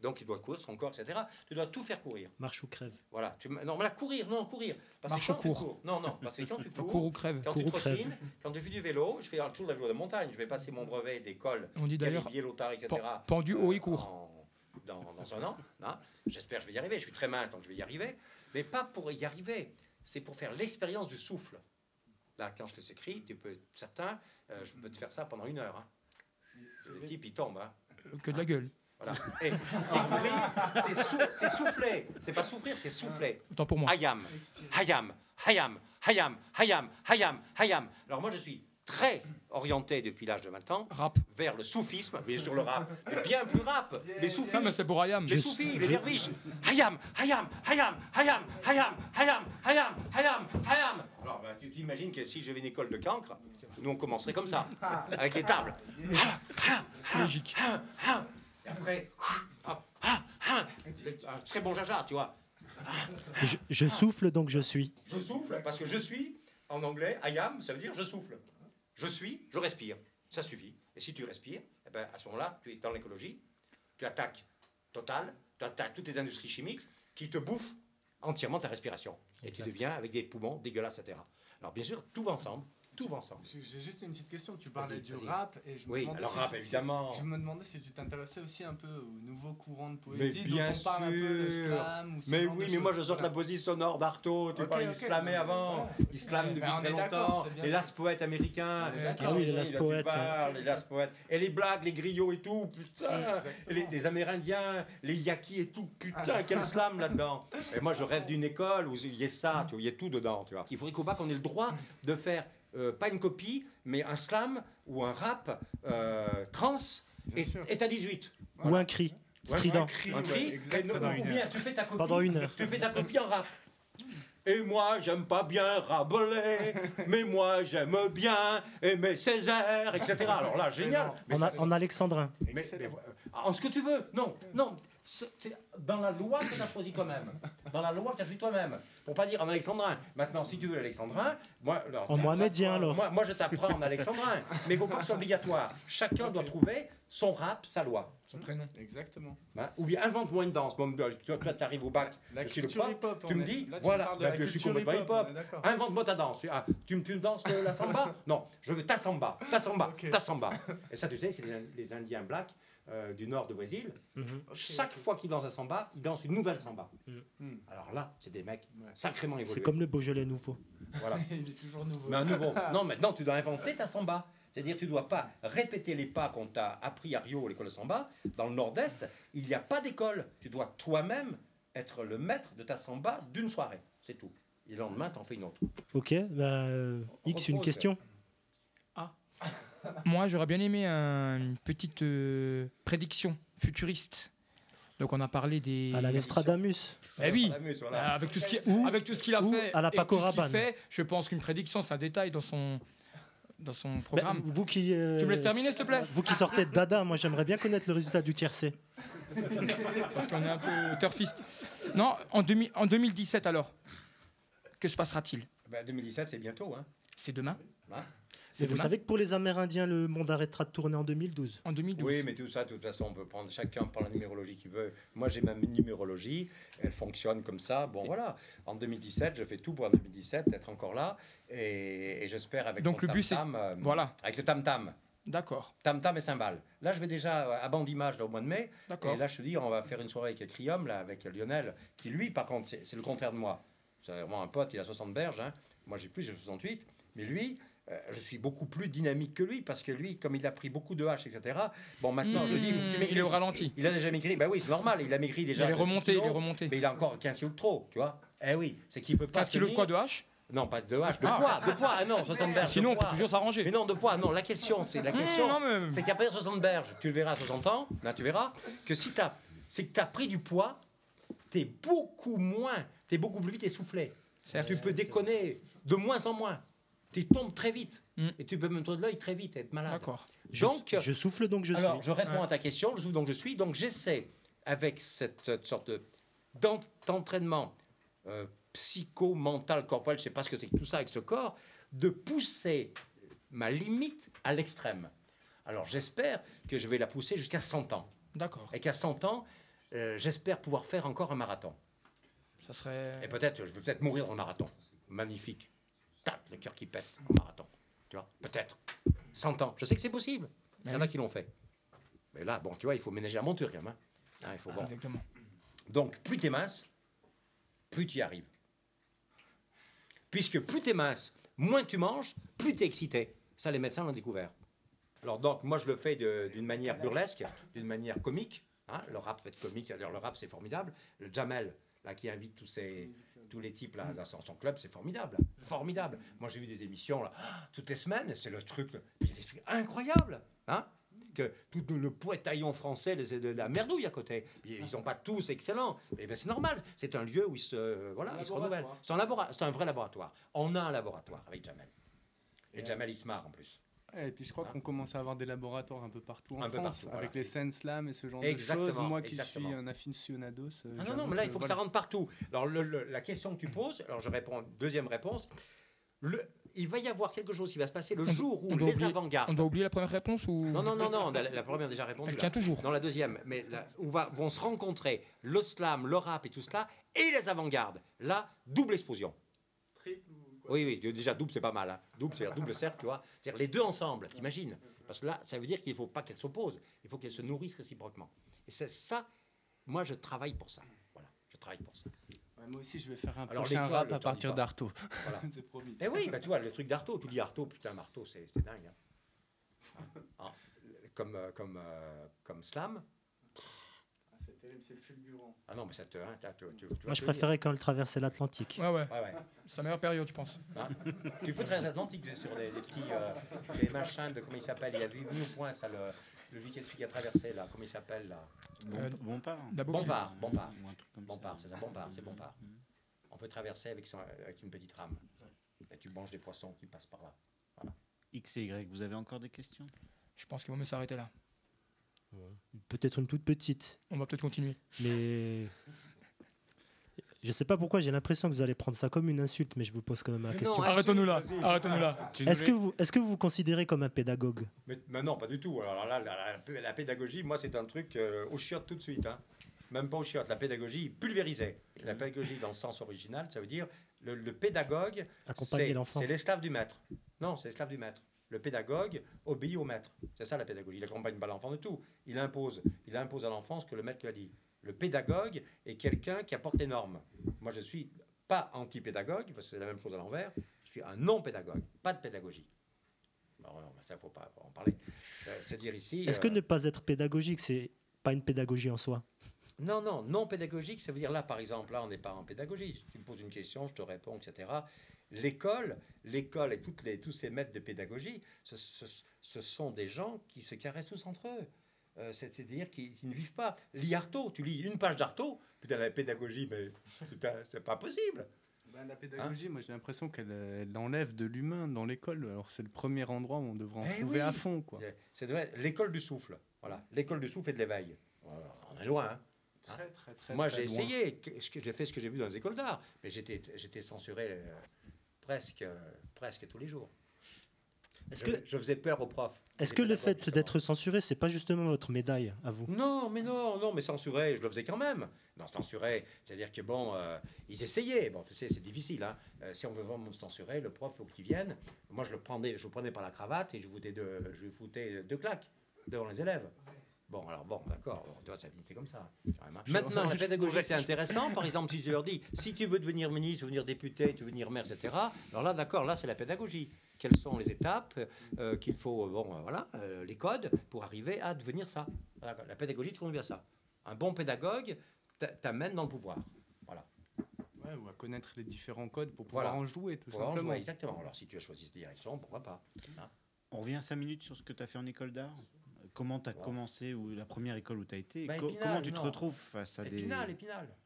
Donc il doit courir son corps, etc. Tu dois tout faire courir.
Marche ou crève.
Voilà. Tu, non, mais là, courir, non, courir. Parce
Marche
que
ou cours.
cours, non, non, parce que quand tu cours,
Cours ou crève.
quand
Cours
tu trottines, quand tu fais du vélo, je fais toujours du vélo de montagne, je vais passer mon brevet d'école,
On dit d'ailleurs
etc.
pen- pendu haut et court.
en- Dans, dans un an, hein. j'espère que je vais y arriver. Je suis très mince, donc je vais y arriver. Mais pas pour y arriver, c'est pour faire l'expérience du souffle. Là, quand je fais ce cri, tu peux être certain, euh, je peux te faire ça pendant une heure. hein. Le type, il tombe. hein.
Que de la gueule.
Voilà. Et, et courir, c'est sou- c'est souffler. C'est pas souffrir, c'est souffler.
Autant pour moi.
Hayam, Hayam, Hayam, Hayam, Hayam, Hayam, Hayam. Alors moi je suis très orienté depuis l'âge de 20 ans
Rap.
vers le soufisme, bien sûr le rap, mais bien plus rap. Les soufis,
mais c'est pour Ayam.
les soufis, les derviches. Hayam, Hayam, Hayam, Hayam, Hayam, Hayam, Hayam, Hayam, Hayam. Alors bah, tu t'imagines que si j'avais une école de cancre, nous on commencerait comme ça, avec les tables.
Logique.
Et après, hop, très bon jaja, tu vois.
Je, je souffle donc je suis.
Je souffle parce que je suis, en anglais, I am, ça veut dire je souffle. Je suis, je respire. Ça suffit. Et si tu respires, eh ben, à ce moment-là, tu es dans l'écologie, tu attaques Total, tu attaques toutes les industries chimiques qui te bouffent entièrement ta respiration. Et tu deviens avec des poumons dégueulasses, etc. Alors bien sûr, tout va ensemble. Tout va ensemble.
J'ai juste une petite question. Tu parlais du rap et je me
Oui,
demandais
alors
si
rap,
tu- si-
évidemment.
Je me demandais si tu t'intéressais aussi un peu au nouveau courant de
Mais
poésie
bien
dont on parle un peu, le
sûr.
slam ou ce
Mais
genre
oui,
de
mais moi je sors de la poésie sonore d'Artaud, tu
Ok,
parles, il
ok,
slamait
mais
avant, il
Mais
depuis
on
très longtemps, les
ça.
last poètes américains,
Ah oui, les
tu
poètes,
parles, les last poètes, et les blagues, les griots et tout, putain, les, Amérindiens, les Yaquis et tout, putain, quel slam là-dedans. Et moi je rêve d'une école où il y ait ça, tu vois, il y ait tout dedans, tu vois. Il faudrait qu'au bac on ait le droit de faire euh, pas une copie, mais un slam ou un rap euh, trans, et t'as 18.
Ou un cri.
Ouais,
Strident.
Un cri, un cri,
exactement.
et- ou bien tu fais ta copie.
Pendant une heure.
Tu fais ta copie en rap. Et moi, j'aime pas bien Rabelais, mais moi, j'aime bien aimer Césaire, etc. Alors là, génial. Mais
En, a- en alexandrin.
mais- mais- en ce que tu veux. Non, non. Dans la loi que tu as choisi toi-même. Dans la loi que tu as choisi toi-même. Pour pas dire en alexandrin. Maintenant, si tu veux l'alexandrin, moi. alors,
En mohammedien, alors.
Moi, moi, je t'apprends en alexandrin. Mais il faut pas que ce soit obligatoire. Chacun doit trouver son rap, sa loi.
Son prénom.
Exactement.
Hein, Ou bien invente-moi une danse. Bon, toi, toi, tu arrives au bac,
La
je suis le
hip-hop.
tu me dis,
là, tu
voilà, bah,
la
je suis complètement
hip-hop.
Invente-moi ta danse. Ah, tu, me- tu me danses le- la samba? Non, je veux ta samba, ta samba, ta samba. Et ça, tu sais, c'est les, les Indiens blacks euh, du nord de Brésil.
Mhm.
Chaque fois qu'ils dansent la samba, ils dansent une nouvelle samba.
Hmm.
Alors là, c'est des mecs
Ouais.
sacrément
C'est
évolués.
comme le Beaujolais nouveau.
Voilà.
Il est toujours nouveau.
Mais un nouveau. Non, maintenant, tu dois inventer ta samba. C'est-à-dire, tu ne dois pas répéter les pas qu'on t'a appris à Rio, à l'école de samba. Dans le nord-est, il n'y a pas d'école. Tu dois toi-même être le maître de ta samba d'une soirée. C'est tout. Et le lendemain, t'en fais une autre.
Ok, bah, euh, X, une question
Moi, j'aurais bien aimé un- une petite euh, prédiction futuriste. Donc, on a parlé des.
À la Nostradamus
Eh oui,
Nostradamus, voilà.
Euh, avec tout ce qu'il
Ou-
avec tout ce qu'il a
ou
fait.
à la
et
Paco
tout ce fait, je pense qu'une prédiction, c'est un détail dans son dans son
Bah,
programme.
Vous qui. euh,
Tu me laisses terminer, s'il te plaît
Vous qui sortez de Dada, moi j'aimerais bien connaître le résultat du tiercé.
Parce qu'on est un peu turfiste. Non, en, 2000 en 2017 alors, que se passera-t-il?
Ben, 2017, c'est bientôt. Hein.
C'est demain?
Hein
Et vous
demain
savez que pour les Amérindiens, le monde arrêtera de tourner en 2012.
En 2012.
Oui, mais tout ça, de toute façon, on peut prendre chacun prend la numérologie qu'il veut. Moi, j'ai ma numérologie, elle fonctionne comme ça. Bon, voilà. En 2017, je fais tout pour en 2017 être encore là, et, et j'espère avec
Donc le c'est-
tam-tam, euh,
Voilà,
avec le tam tam,
d'accord,
tam tam et cymbales. Là, je vais déjà euh, à Bandimage là, au mois de mai,
d'accord.
et là, je te dis, on va faire une soirée avec Crium là, avec Lionel, qui lui, par contre, c'est c'est le contraire de moi. C'est vraiment un pote, il a 60 berges. hein. Moi, j'ai plus, j'ai 68, mais lui. Euh, je suis beaucoup plus dynamique que lui parce que lui, comme il a pris beaucoup de haches, etc. Bon, maintenant, je dis, il
Mmh,
maigrisses.
il est au ralenti.
Il a déjà maigri. Ben oui, c'est normal. Il a maigri
Il
déjà.
est
de six
remonté, il est remonté.
Mais il a encore 15 kilos de trop, tu vois. Eh oui, c'est qu'il peut pas.
15 kilos de quoi de hache
Non, pas de hache, de
Ah.
poids, de poids. Ah non, 60 berges.
Sinon, on peut toujours s'arranger.
Mais non, de poids, non. La question, c'est la question.
Mmh, mais-
C'est qu'après 60 berges, tu le verras à 60 ans, là, tu verras que si tu as, c'est que tu as pris du poids, tu es beaucoup moins, tu es beaucoup plus vite essoufflé. Tu peux déconner de moins en moins. Tu tombes très vite.
Mm.
Et tu peux me de l'œil très vite et être malade.
D'accord.
Je,
Donc,
je souffle donc je
alors,
suis.
je réponds
Ouais.
à ta question, je suis donc je suis. Donc, j'essaie, avec cette sorte de- d'en- d'entraînement euh, psycho-mental, corporel, je sais pas ce que c'est que tout ça avec ce corps, de pousser ma limite à l'extrême. Alors, j'espère que je vais la pousser jusqu'à 100 ans.
D'accord.
Et qu'à 100 ans, euh, j'espère pouvoir faire encore un marathon.
Ça serait.
Et peut-être, je vais peut-être mourir en marathon. Magnifique. Tac, le cœur qui pète en marathon. Tu vois, peut-être. 100 ans. Je sais que c'est possible. Il y en a qui l'ont fait. Mais là, bon, tu vois, il faut ménager la monture quand même. hein. Ah, il faut bon.
Exactement.
Donc, plus tu es mince, plus tu y arrives. Puisque plus tu es mince, moins tu manges, plus tu es excité. Ça, les médecins l'ont découvert. Alors, donc, moi, je le fais d'une manière burlesque, d'une manière comique. hein. Le rap fait comique, c'est-à-dire le rap, c'est formidable. Le Jamel, là, qui invite tous, ces, tous les types là, dans son club, c'est formidable. Formidable. Moi, j'ai vu des émissions là, toutes les semaines, c'est le truc, il y a des trucs incroyables. Hein que tout le poétaillon français, de la merdouille à côté. Ils sont pas tous excellents. Mais ben, c'est normal. C'est un lieu où ils se, voilà, ils se renouvellent. C'est un, un vrai laboratoire. On a un laboratoire avec Jamel. Et Jamel Ismar en plus.
Ouais, et puis je crois qu'on commence à avoir des laboratoires un peu partout en
Un peu
France,
partout,
avec
voilà.
les scènes slam et ce genre
Exactement,
de choses. Moi qui
exactement.
suis un aficionados. euh,
Ah non, non, mais là, il faut que
voilà.
ça rentre partout. Alors, le- le- la question que tu poses, alors je réponds, deuxième réponse. Le, il va y avoir quelque chose qui va se passer le
On-
jour où les
oublier-
avant-gardes.
On doit oublier la première réponse ou
Non, non, non, non, la, la première déjà répondu.
Elle
là.
tient toujours.
Non, la deuxième, mais là, où va, vont se rencontrer le slam, le rap et tout cela, et les avant-gardes. Là, double explosion. Oui, oui, déjà double, c'est pas mal. hein. Double, c'est-à-dire double cercle, tu vois. C'est-à-dire les deux ensemble, t'imagines Parce que là, ça veut dire qu'il ne faut pas qu'elles s'opposent, il faut qu'elles se nourrissent réciproquement. Et c'est ça, moi, je travaille pour ça. Voilà, je travaille pour ça.
Ouais, moi aussi, je vais faire un
Alors,
prochain rap
je
à partir d'Arto.
Voilà.
c'est promis.
Eh oui, bah, tu vois, le truc d'Arto, tu dis Arto, putain, Marteau, c'est dingue. hein. Ah, comme, euh, comme, euh, comme slam.
C'est terrible, c'est fulgurant.
Ah non, mais ça te. hein, t'as- tu, tu- tu vas
Moi je préférais quand elle traversait l'Atlantique.
Ouais, ouais.
dire. Ouais, ouais.
C'est la meilleure période, je pense.
Hein tu peux traverser l'Atlantique sur les, les petits euh, les machins de comment il s'appelle il y a vu mis au point ça le, le week-end qui a traversé là comment il s'appelle là?
Euh.
Bompard Bompard Bompard
ça.
c'est ça Bompard c'est Bompard on peut traverser avec, son- avec une petite rame et tu manges des poissons qui passent par là
X et Y, vous avez encore des questions?
Je pense qu'il vaut mieux s'arrêter là.
Peut-être une toute petite,
On va peut-être continuer.
mais je sais pas pourquoi j'ai l'impression que vous allez prendre ça comme une insulte, mais je vous pose quand même la
Mais
question.
Arrêtons-nous là. Arrêtons-nous là.
Est-ce que vous est-ce que vous vous considérez comme un pédagogue?
Mais, mais non pas du tout alors là la, la- la pédagogie moi c'est un truc euh, au chiotte tout de suite hein. même pas au chiotte la pédagogie pulvérisée la pédagogie dans le sens original ça veut dire le, le pédagogue
Accompagner
c'est-
l'enfant.
C'est l'esclave du maître. Non, c'est l'esclave du maître. Le pédagogue obéit au maître. C'est ça la pédagogie. Il accompagne pas l'enfant de tout. Il impose, il impose à l'enfant ce que le maître lui a dit. Le pédagogue est quelqu'un qui apporte les normes. Moi, je suis pas anti-pédagogue, parce que c'est la même chose à l'envers. Je suis un non-pédagogue. Pas de pédagogie. Bon, non, ça, faut pas en parler. Euh, C'est-à-dire ici.
Est-ce que
euh,
ne pas être pédagogique, c'est pas une pédagogie en soi?
Non, non, non pédagogique, ça veut dire là, par exemple, là, on n'est pas en pédagogie. Tu me poses une question, je te réponds, etc. L'école, l'école et toutes les, tous ces maîtres de pédagogie, ce, ce- ce sont des gens qui se caressent tous entre eux. Euh, c'est- C'est-à-dire qui, qui ne vivent pas. Lis Artaud, tu lis une page d'Artaud, putain, la pédagogie, mais c'est pas possible.
Ben, la pédagogie, moi j'ai l'impression qu'elle elle enlève de l'humain dans l'école. Alors c'est le premier endroit où on devrait en
Eh
trouver
oui.
à fond. Quoi.
C'est- l'école du souffle. Voilà, l'école du souffle et de l'éveil. Voilà, on est loin. hein.
Très, très, très,
Moi, j'ai essayé. J'ai fait ce que j'ai vu dans les écoles d'art, mais j'étais, j'étais censuré euh, presque, presque tous les jours.
Est-ce
je,
que-
je faisais peur aux profs.
Est-ce que le fait d'être censuré, c'est pas justement votre médaille à vous?
Non, mais non, non, mais censuré, je le faisais quand même. Non, censuré, c'est-à-dire que bon, euh, ils essayaient. Bon, tu sais, c'est difficile. Hein. Euh, si on veut vraiment me censurer, le prof, faut qu'il vienne. Moi, je le prenais, je le prenais par la cravate et je foutais deux, je lui foutais deux claques devant les élèves. Bon, alors bon, d'accord, bon, tu vois, ça c'est comme ça. même, hein. Maintenant, la pédagogie, c'est intéressant. Par exemple, si tu leur dis, si tu veux devenir ministre, devenir député, tu veux devenir maire, etc. Alors là, d'accord, là, c'est la pédagogie. Quelles sont les étapes euh, qu'il faut, euh, bon, euh, voilà, euh, les codes pour arriver à devenir ça. La pédagogie tourne bien ça. Un bon pédagogue t'a- t'amène dans le pouvoir. Voilà.
Ouais, ou à connaître les différents codes pour pouvoir
Voilà.
en jouer, tout
Pour en
simplement.
jouer, exactement. Alors, si tu as choisi cette direction, pourquoi pas hein.
On revient cinq minutes sur ce que tu as fait en école d'art. Comment tu as
Wow.
commencé ou la première école où tu as été
Bah, Épinal,
Comment tu te
non.
retrouves face à des...
Épinal,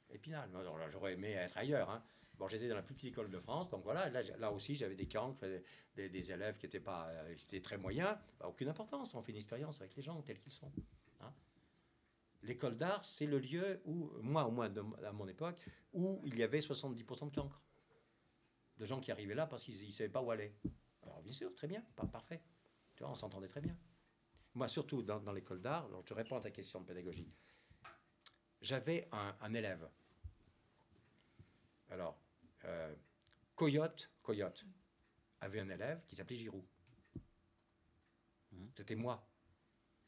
Épinal, non, là, J'aurais aimé être ailleurs. hein. Bon, j'étais dans la plus petite école de France, donc voilà. Là, aussi, j'avais des cancres, des, des- des élèves qui étaient pas, euh, qui étaient très moyens. Bah, aucune importance. On fait une expérience avec les gens tels qu'ils sont. hein. L'école d'art, c'est le lieu où, moi au moins de- à mon époque, où il y avait 70% de cancres. De gens qui arrivaient là parce qu'ils ne savaient pas où aller. Alors bien sûr, très bien, pas parfait. Tu vois, on s'entendait très bien. Moi, surtout dans, dans l'école d'art, alors je réponds à ta question de pédagogie. J'avais un, un élève. Alors, euh, Coyote, Coyote avait un élève qui s'appelait Giroud. C'était moi.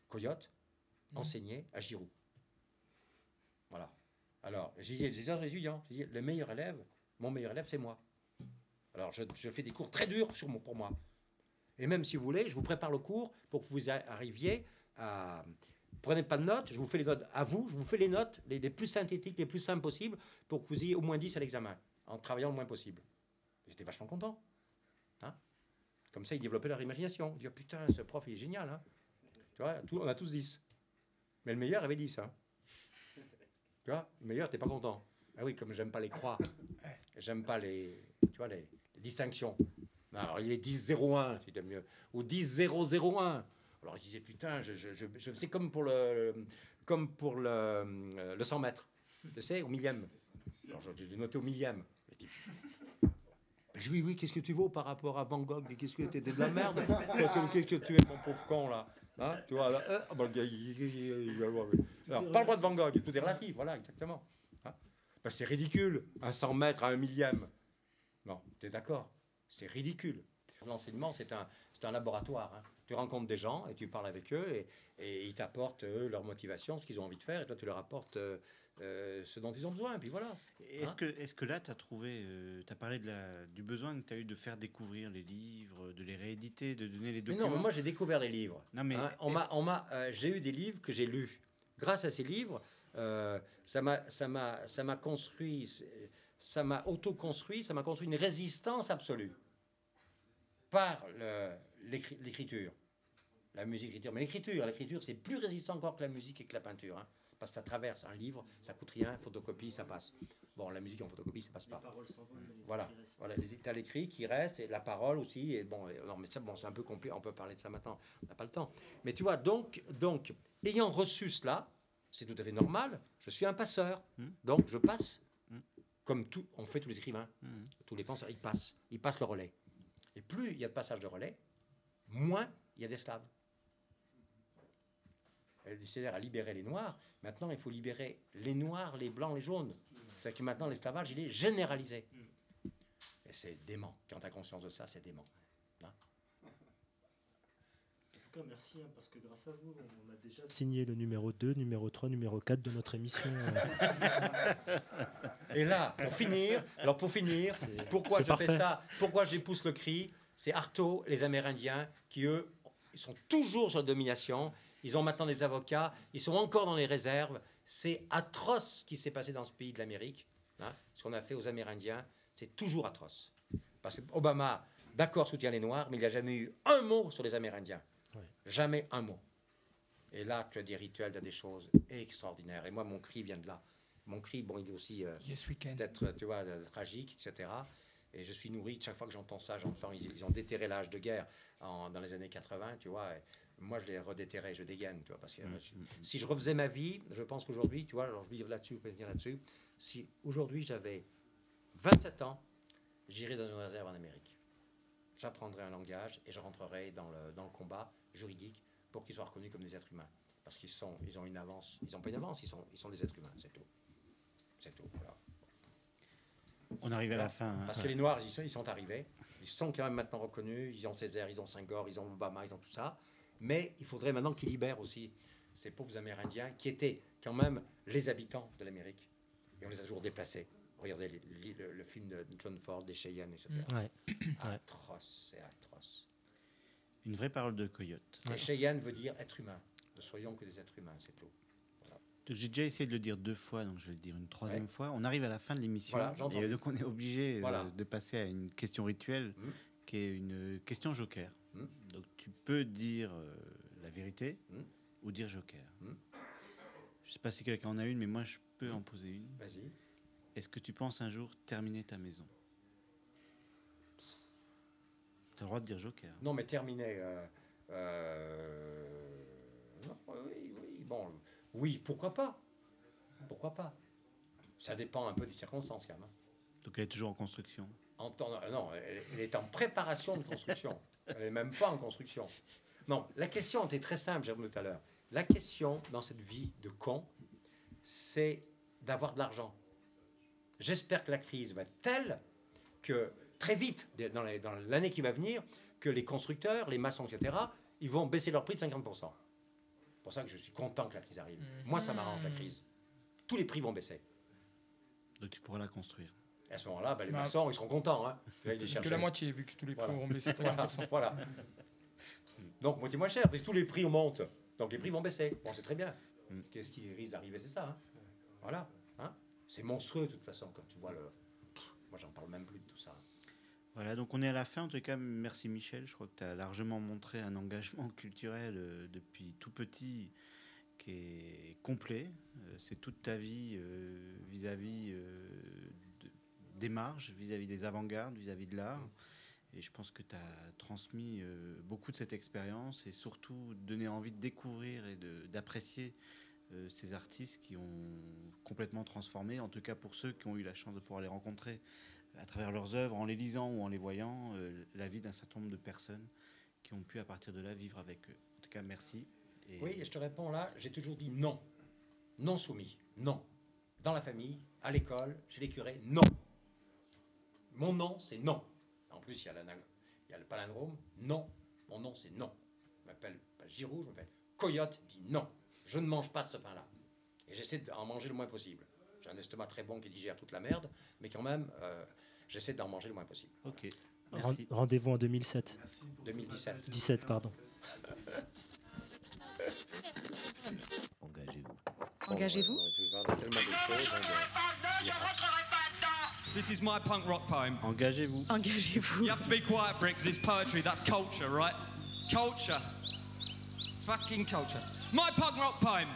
Coyote enseignait à Giroud. Voilà. Alors, j'ai dit j'ai dit aux étudiants, j'ai dit, le meilleur élève, mon meilleur élève, c'est moi. Alors, je, je fais des cours très durs sur mon, pour moi. Et même si vous voulez, je vous prépare le cours pour que vous arriviez à. Prenez pas de notes, je vous fais les notes à vous, je vous fais les notes les, les plus synthétiques, les plus simples possibles, pour que vous ayez au moins 10 à l'examen, en travaillant le moins possible. J'étais vachement content. Hein Comme ça, ils développaient leur imagination. Ils disaient, oh, putain, ce prof, il est génial. Hein tu vois, tout- on a tous 10. Mais le meilleur avait 10. Hein tu vois, le meilleur, t'es pas content. Ah oui, comme j'aime pas les croix, j'aime pas les, tu vois, les, les distinctions. Alors, il est 10-01, si mieux. Ou 10-001. Alors, je disais, putain, je, je, c'est comme pour le, comme pour le, le 100 mètres. Tu sais, au millième. Alors, je, l'ai noté au millième. Je dis, Ben, oui, qu'est-ce que tu vaux par rapport à Van Gogh? Qu'est-ce que t'es de la merde? Qu'est-ce que tu es, mon pauvre con, là? Hein, Tu vois, là, euh, parle-moi de Van Gogh, tout est relatif, voilà, exactement. Hein? Ben, c'est ridicule, un 100 mètres à un millième. Non, tu es d'accord? C'est ridicule. L'enseignement, c'est un, un laboratoire. hein. Tu rencontres des gens et tu parles avec eux et, et ils t'apportent eux, leur motivation, ce qu'ils ont envie de faire, et toi, tu leur apportes euh, euh, ce dont ils ont besoin. Et puis voilà.
Est-ce
Hein
que, est que là, tu as trouvé, tu as parlé de la, du besoin que tu as eu de faire découvrir les livres, de les rééditer, de donner les
Mais
documents
non, mais moi j'ai découvert les livres.
Non, mais
Hein, on m'a,
est-ce-
on m'a, euh, j'ai eu des livres que j'ai lus. Grâce à ces livres, euh, ça m'a, ça m'a, ça m'a construit, ça m'a auto-construit, ça m'a construit une résistance absolue par l'écriture, la musique-écriture. Mais l'écriture, l'écriture, c'est plus résistant encore que la musique et que la peinture, hein, parce que ça traverse un livre, ça coûte rien, photocopie, ça passe. Bon, la musique en photocopie, ça passe pas. Voilà, voilà, les t'as l'écrit qui reste et la parole aussi. Et bon, et- non, mais ça, bon, c'est un peu compliqué. On peut parler de ça maintenant. On n'a pas le temps. Mais tu vois, donc, donc, ayant reçu cela, c'est tout à fait normal. Je suis un passeur,
Hmm.
donc je passe. Comme tout, on fait tous les écrivains,
Hmm.
tous les penseurs, ils passent, ils passent le relais. Et plus il y a de passage de relais, moins il y a d'esclaves. Elle décidèrent à libérer les Noirs. Maintenant, il faut libérer les Noirs, les Blancs, les Jaunes. C'est-à-dire que maintenant, l'esclavage, il est généralisé. Et c'est dément. Quand tu as conscience de ça, c'est dément.
En tout cas, merci, hein, parce que grâce à vous, on a déjà signé le numéro 2, numéro 3, numéro 4 de notre émission. euh.
Et là, pour finir, alors pour finir, pourquoi je
parfait.
fais ça? Pourquoi je pousse le cri? C'est Artaud, les Amérindiens, qui eux, ils sont toujours sur la domination. Ils ont maintenant des avocats. Ils sont encore dans les réserves. C'est atroce ce qui s'est passé dans ce pays de l'Amérique. hein. ce qu'on a fait aux Amérindiens, c'est toujours atroce. Parce que Obama, d'accord, soutient les Noirs, mais il n'a jamais eu un mot sur les Amérindiens. Jamais un mot. Et là, tu as des rituels, tu as des choses extraordinaires. Et moi, mon cri vient de là. Mon cri, bon, il est aussi euh,
Yes, can.
peut-être, tu vois, euh, tragique, etc. Et je suis nourri, chaque fois que j'entends ça, j'entends, ils, ils ont déterré l'âge de guerre en- dans les années 80, tu vois. et moi, je l'ai redéterré, je dégaine, tu vois. Parce que
Mm,
euh, je- si je refaisais ma vie, je pense qu'aujourd'hui, tu vois, alors je vais là-dessus, je vais venir là-dessus. Si aujourd'hui j'avais 27 ans, j'irais dans une réserve en Amérique. J'apprendrais un langage et je rentrerais dans le, dans le combat juridique pour qu'ils soient reconnus comme des êtres humains. Parce qu'ils sont, ils ont une avance. Ils n'ont pas une avance, ils sont, ils sont des êtres humains, c'est tout. C'est tout. Voilà.
On arrive à la fin. hein.
Parce que les Noirs, ils sont, ils sont arrivés. Ils sont quand même maintenant reconnus. Ils ont Césaire, ils ont Senghor, ils ont Obama, ils ont tout ça. Mais il faudrait maintenant qu'ils libèrent aussi ces pauvres Amérindiens qui étaient quand même les habitants de l'Amérique. Et on les a toujours déplacés. Regardez le, le film de John Ford, des Cheyennes, etc.
Ouais.
Atroce, c'est atroce.
Une vraie parole de coyote.
Et Cheyenne veut dire être humain. Ne soyons que des êtres humains, c'est tout.
J'ai déjà essayé de le dire deux fois, donc je vais le dire une troisième
Ouais.
fois. On arrive à la fin de l'émission.
Voilà,
et donc on est obligé euh,
Voilà.
de passer à une question rituelle,
Mhm.
qui est une question joker.
Mhm.
Donc tu peux dire euh, la vérité
Mhm.
ou dire joker. Je sais pas si quelqu'un en a une, mais moi je peux en poser une.
Vas-y.
Est-ce que tu penses un jour terminer ta maison? Tu as le droit de dire joker.
Non, mais terminé. euh, euh, non, oui, oui, bon, oui, pourquoi pas? Pourquoi pas? Ça dépend un peu des circonstances, quand même. hein.
Donc elle est toujours en construction.
En temps- euh, non, elle, elle est en préparation de construction. Elle n'est même pas en construction. Non, la question était très simple, dit tout à l'heure. La question dans cette vie de con, c'est d'avoir de l'argent. J'espère que la crise va être telle que très vite, dans l'année qui va venir, que les constructeurs, les maçons, etc., ils vont baisser leur prix de 50%. C'est pour ça que je suis content que la crise arrive. Moi, ça m'arrange la crise. Tous les prix vont baisser.
Donc tu pourras la construire.
Et à ce moment-là, ben, les
Bah,
maçons, ils seront contents. Hein. Vas les
Que la moitié, vu que tous les prix
Voilà.
vont baisser de
Voilà,
50%.
voilà. Donc, moitié moins cher, parce que tous les prix montent. Donc, les prix vont baisser. Bon, c'est très bien.
Mm.
Qu'est-ce qui risque d'arriver C'est ça. hein. Voilà. Hein c'est monstrueux, de toute façon, quand tu vois le. Pff, Moi, j'en parle même plus de tout ça.
Voilà, donc on est à la fin. En tout cas, merci Michel. Je crois que tu as largement montré un engagement culturel euh, depuis tout petit qui est complet. Euh, c'est toute ta vie euh, vis-à-vis de- des marges, vis-à-vis des avant-gardes, vis-à-vis de l'art. Et je pense que tu as transmis beaucoup de cette expérience et surtout donné envie de découvrir et d'apprécier ces artistes qui ont complètement transformé, en tout cas pour ceux qui ont eu la chance de pouvoir les rencontrer à travers leurs œuvres, en les lisant ou en les voyant, euh, la vie d'un certain nombre de personnes qui ont pu à partir de là vivre avec eux. En tout cas, merci.
Oui, et je te réponds là, j'ai toujours dit non. Non soumis. Non. Dans la famille, à l'école, chez les curés, non. Mon nom, c'est non. En plus, il y a, y a le palindrome. Non. Mon nom, c'est non. Je m'appelle pas Giroud, je m'appelle Coyote, dit non. Je ne mange pas de ce pain-là. Et j'essaie d'en manger le moins possible. J'ai un estomac très bon qui digère toute la merde, mais quand même, euh, j'essaie d'en manger le moins possible.
Ok. Merci.
Rendez-vous en 2007.
2017.
17, pardon.
Engagez-vous.
Engagez-vous.
On aurait pu parler tellement d'autres choses. hein.
This is my punk rock poem.
Engagez-vous.
Engagez-vous.
You have to be quiet for it because it's poetry. That's culture, right? Culture. Fucking culture. My punk rock poem.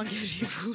Engagez-vous.